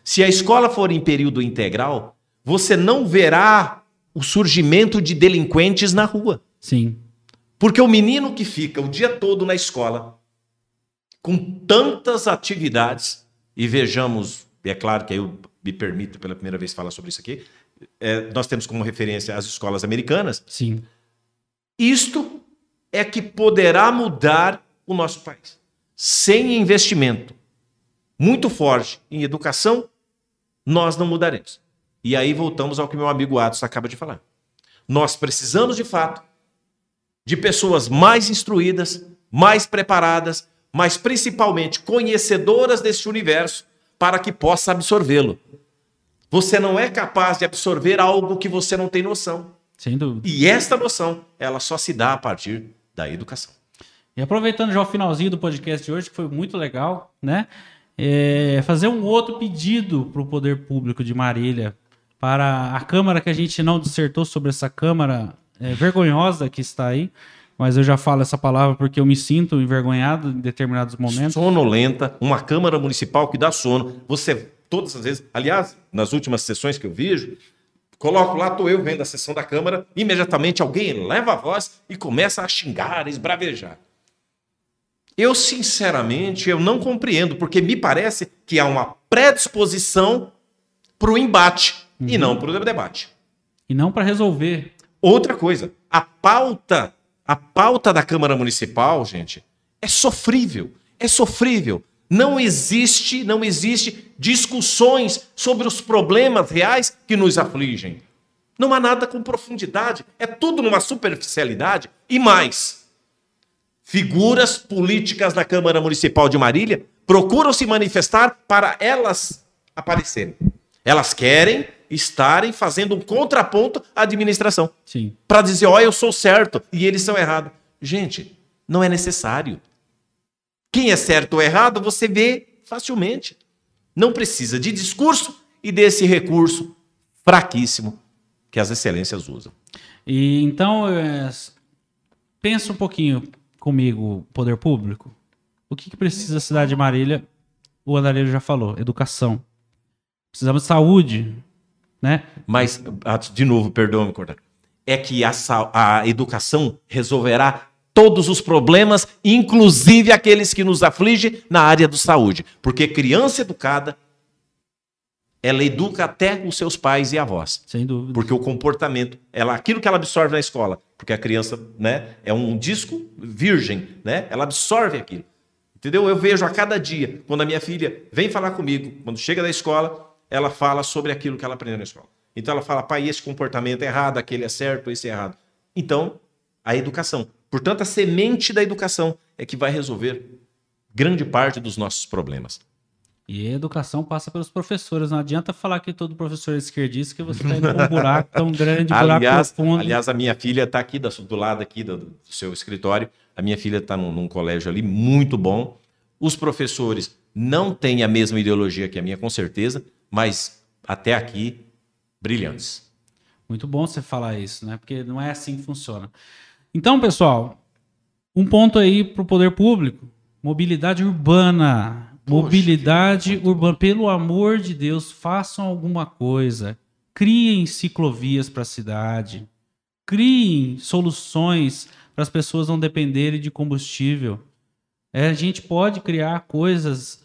Se a escola for em período integral, você não verá o surgimento de delinquentes na rua. Sim. Porque o menino que fica o dia todo na escola, com tantas atividades, e vejamos, é claro que eu me permito pela primeira vez falar sobre isso aqui, é, nós temos como referência as escolas americanas. Sim. Isto é que poderá mudar o nosso país. Sem investimento muito forte em educação, nós não mudaremos. E aí voltamos ao que meu amigo Atos acaba de falar. Nós precisamos, de fato, de pessoas mais instruídas, mais preparadas, mas principalmente conhecedoras deste universo para que possa absorvê-lo. Você não é capaz de absorver algo que você não tem noção. Sem dúvida. E esta noção, ela só se dá a partir da educação. E aproveitando já o finalzinho do podcast de hoje, que foi muito legal, né? É fazer um outro pedido para o poder público de Marília, para a Câmara, que a gente não dissertou sobre essa Câmara é, vergonhosa que está aí, mas eu já falo essa palavra porque eu me sinto envergonhado em determinados momentos. Sonolenta, uma Câmara Municipal que dá sono. Você, todas as vezes, aliás, nas últimas sessões que eu vejo, Coloco lá, estou eu vendo a sessão da Câmara, imediatamente alguém leva a voz e começa a xingar, a esbravejar. Eu, sinceramente, eu não compreendo, porque me parece que há uma predisposição para o embate uhum. e não para o debate. E não para resolver. Outra coisa, a pauta, a pauta da Câmara Municipal, gente, é sofrível. É sofrível. Não existe, não existe discussões sobre os problemas reais que nos afligem. Não há nada com profundidade, é tudo numa superficialidade e mais. Figuras políticas da Câmara Municipal de Marília procuram se manifestar para elas aparecerem. Elas querem estarem fazendo um contraponto à administração. Sim. Para dizer, ó, oh, eu sou certo e eles são errados. Gente, não é necessário. Quem é certo ou errado, você vê facilmente. Não precisa de discurso e desse recurso fraquíssimo que as excelências usam. E então, é, pensa um pouquinho comigo, poder público. O que, que precisa a cidade de Marília? O Andarilho já falou, educação. Precisamos de saúde, né? Mas, ah, de novo, perdoa-me, cortar. É que a, a educação resolverá todos os problemas, inclusive aqueles que nos afligem na área da saúde. Porque criança educada ela educa até os seus pais e avós. Sem dúvida. Porque o comportamento, ela, aquilo que ela absorve na escola, porque a criança né, é um disco virgem, né, ela absorve aquilo. Entendeu? Eu vejo a cada dia, quando a minha filha vem falar comigo, quando chega da escola, ela fala sobre aquilo que ela aprendeu na escola. Então ela fala, pai, esse comportamento é errado, aquele é certo, esse é errado. Então, a educação. Portanto, a semente da educação é que vai resolver grande parte dos nossos problemas. E a educação passa pelos professores. Não adianta falar que todo professor é esquerdista que você está indo um buraco tão grande, buraco aliás, profundo. aliás, a minha filha está aqui do, do lado aqui do, do, seu escritório. A minha filha está num, num, colégio ali muito bom. Os professores não têm a mesma ideologia que a minha, com certeza, mas até aqui, brilhantes. Muito bom você falar isso, né? Porque não é assim que funciona. Então, pessoal, um ponto aí para o poder público: mobilidade urbana Mobilidade Poxa, urbana. Pelo amor de Deus, façam alguma coisa. Criem ciclovias para a cidade. Criem soluções para as pessoas não dependerem de combustível. É, a gente pode criar coisas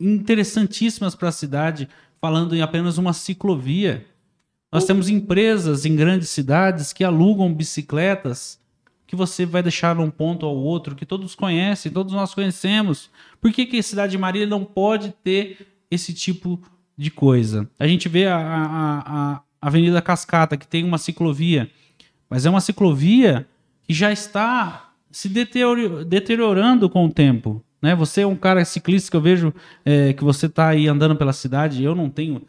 interessantíssimas para a cidade, falando em apenas uma ciclovia. Nós temos empresas em grandes cidades que alugam bicicletas que você vai deixar num ponto ao outro, que todos conhecem, todos nós conhecemos. Por que, que a cidade de Marília não pode ter esse tipo de coisa? A gente vê a, a, a Avenida Cascata, que tem uma ciclovia, mas é uma ciclovia que já está se deteriorando com o tempo. Né? Você é um cara ciclista que eu vejo é, que você está aí andando pela cidade, eu não tenho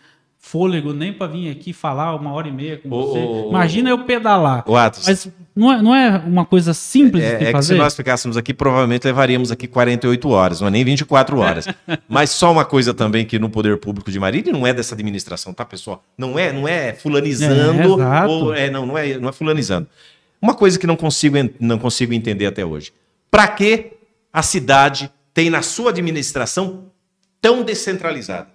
fôlego nem para vir aqui falar uma hora e meia com você. Imagina eu pedalar. O Atos. Mas não é, não é uma coisa simples é, de é fazer? que se nós ficássemos aqui, provavelmente levaríamos aqui 48 horas, não é nem 24 horas. Mas só uma coisa também que no poder público de Marília não é dessa administração, tá, pessoal? Não é, não é fulanizando é, ou é não, não é, não é fulanizando. Uma coisa que não consigo não consigo entender até hoje. Para que a cidade tem na sua administração tão descentralizada?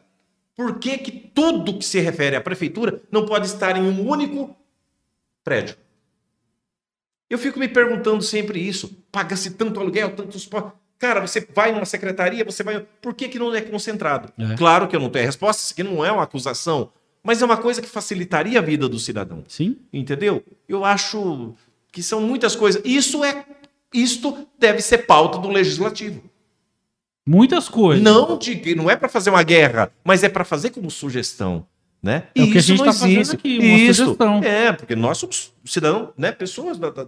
Por que, que tudo que se refere à prefeitura não pode estar em um único prédio? Eu fico me perguntando sempre isso. Paga-se tanto aluguel, tantos. Cara, você vai numa secretaria, você vai. Por que, que não é concentrado? É. Claro que eu não tenho a resposta, isso aqui não é uma acusação, mas é uma coisa que facilitaria a vida do cidadão. Sim. Entendeu? Eu acho que são muitas coisas. Isso é. Isto deve ser pauta do legislativo. Muitas coisas. Não, de, não é para fazer uma guerra, mas é para fazer como sugestão. Né? É e o que a gente está fazendo aqui, uma isso, sugestão. É, porque nós somos cidadãos, né, pessoas. Da, da,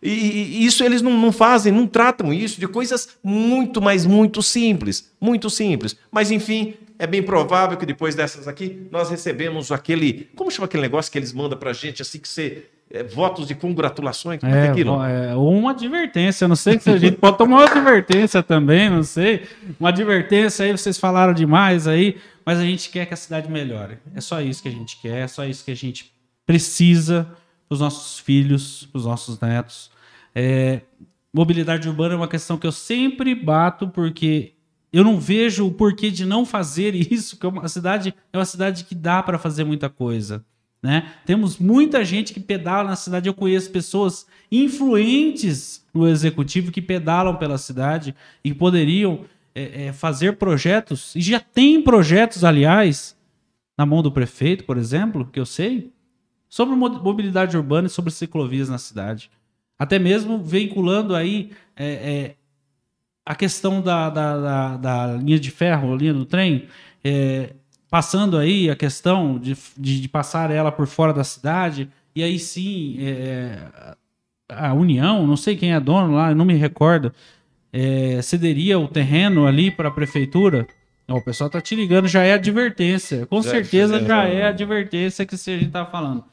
e, e, isso eles não, não fazem, não tratam isso de coisas muito, mas muito simples. Muito simples. Mas, enfim, é bem provável que depois dessas aqui nós recebemos aquele. Como chama aquele negócio que eles mandam para gente assim que você é, votos de congratulações, como é, aquilo? É, ou uma advertência, não sei se a gente pode tomar uma advertência também, não sei. Uma advertência aí, vocês falaram demais aí, mas a gente quer que a cidade melhore. É só isso que a gente quer, é só isso que a gente precisa para os nossos filhos, para os nossos netos. É, mobilidade urbana é uma questão que eu sempre bato, porque eu não vejo o porquê de não fazer isso, que é uma cidade é uma cidade que dá para fazer muita coisa. Né? Temos muita gente que pedala na cidade. Eu conheço pessoas influentes no executivo que pedalam pela cidade e poderiam é, é, fazer projetos, e já tem projetos, aliás, na mão do prefeito, por exemplo, que eu sei, sobre mobilidade urbana e sobre ciclovias na cidade. Até mesmo vinculando aí é, é a questão da, da, da, da, linha de ferro, linha do trem. É, passando aí a questão de, de, de, passar ela por fora da cidade, e aí sim é, a União, não sei quem é dono lá, não me recordo, é, cederia o terreno ali para a prefeitura. o pessoal tá te ligando, já é advertência. Com já certeza já é advertência que a gente tá falando.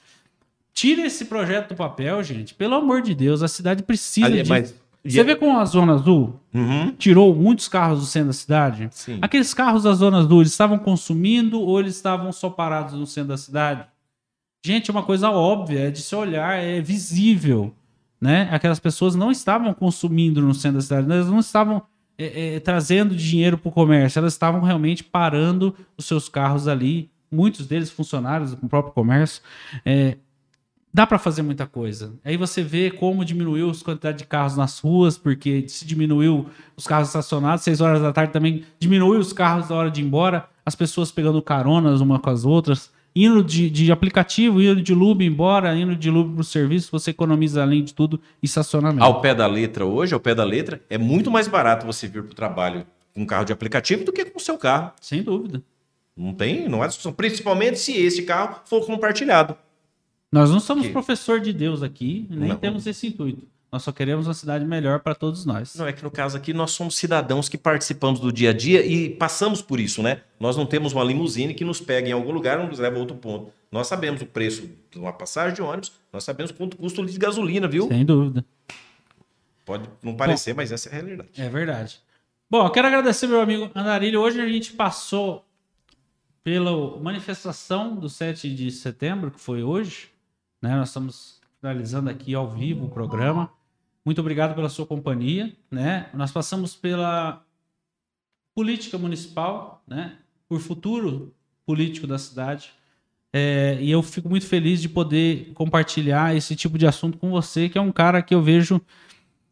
Tira esse projeto do papel, gente. Pelo amor de Deus, a cidade precisa ali, de... Mas você vê como a Zona Azul uhum. tirou muitos carros do centro da cidade? Sim. Aqueles carros da Zona Azul, eles estavam consumindo ou eles estavam só parados no centro da cidade? Gente, é uma coisa óbvia, é de se olhar, é visível. Né? Aquelas pessoas não estavam consumindo no centro da cidade, elas não estavam é, é, trazendo dinheiro para o comércio, elas estavam realmente parando os seus carros ali, muitos deles funcionários do próprio comércio, é, dá para fazer muita coisa. Aí você vê como diminuiu a quantidade de carros nas ruas, porque se diminuiu os carros estacionados, 6 horas da tarde também diminuiu os carros da hora de ir embora. as pessoas pegando caronas uma com as outras, indo de, de aplicativo, indo de Lube embora, indo de Lube para o serviço, você economiza além de tudo estacionamento. Ao pé da letra hoje, ao pé da letra, é muito mais barato você vir para o trabalho com um carro de aplicativo do que com o seu carro. Sem dúvida. Não tem, não há discussão. Principalmente se esse carro for compartilhado. Nós não somos que... professor de Deus aqui, nem Não. temos esse intuito. Nós só queremos uma cidade melhor para todos nós. Não, é que no caso aqui nós somos cidadãos que participamos do dia a dia e passamos por isso, né? Nós não temos uma limusine que nos pega em algum lugar e nos leva a outro ponto. Nós sabemos o preço de uma passagem de ônibus, nós sabemos quanto custa o litro de gasolina, viu? Sem dúvida. Pode não parecer, mas essa é a realidade. É verdade. Bom, eu quero agradecer meu amigo Andarilho. Hoje a gente passou pela manifestação do 7 de setembro, que foi hoje. Né? Nós estamos finalizando aqui ao vivo o programa. Muito obrigado pela sua companhia. Né? Nós passamos pela política municipal, né? por futuro político da cidade. É, e eu fico muito feliz de poder compartilhar esse tipo de assunto com você, que é um cara que eu vejo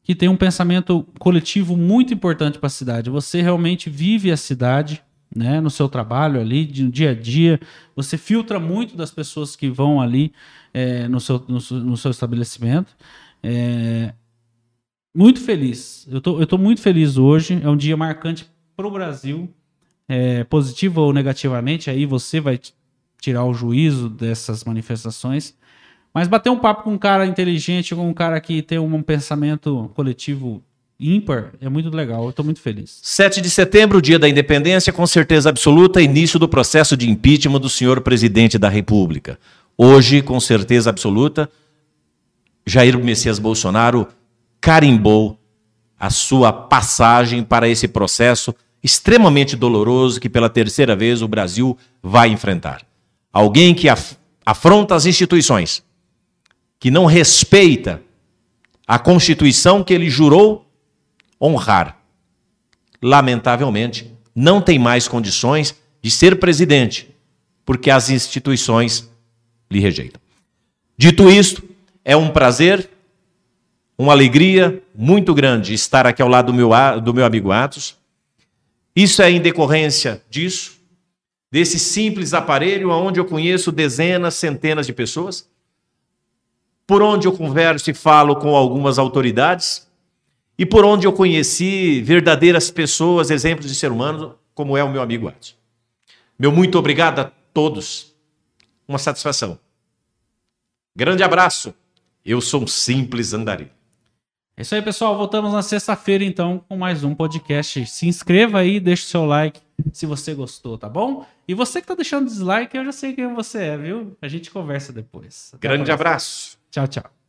que tem um pensamento coletivo muito importante para a cidade. Você realmente vive a cidade, né, no seu trabalho ali, no dia a dia. Você filtra muito das pessoas que vão ali é, no, seu, no, no, seu estabelecimento. É, muito feliz. Eu tô, eu tô muito feliz hoje. É um dia marcante para o Brasil, é, positivo ou negativamente. Aí você vai tirar o juízo dessas manifestações. Mas bater um papo com um cara inteligente, com um cara que tem um pensamento coletivo ímpar, é muito legal. Eu estou muito feliz. 7 de setembro, dia da independência, com certeza absoluta, início do processo de impeachment do senhor presidente da República. Hoje, com certeza absoluta, Jair Messias Bolsonaro carimbou a sua passagem para esse processo extremamente doloroso que pela terceira vez o Brasil vai enfrentar. Alguém que af afronta as instituições, que não respeita a Constituição que ele jurou honrar. Lamentavelmente, não tem mais condições de ser presidente, porque as instituições lhe rejeitam. Dito isto, é um prazer, uma alegria muito grande estar aqui ao lado do meu, do meu amigo Atos. Isso é em decorrência disso, desse simples aparelho onde eu conheço dezenas, centenas de pessoas por onde eu converso e falo com algumas autoridades e por onde eu conheci verdadeiras pessoas, exemplos de ser humano, como é o meu amigo Edson. Meu muito obrigado a todos. Uma satisfação. Grande abraço. Eu sou um simples andarilho. É isso aí, pessoal. Voltamos na sexta-feira, então, com mais um podcast. Se inscreva aí, deixe o seu like se você gostou, tá bom? E você que tá deixando dislike, eu já sei quem você é, viu? A gente conversa depois. Até Grande abraço. Tchau, tchau.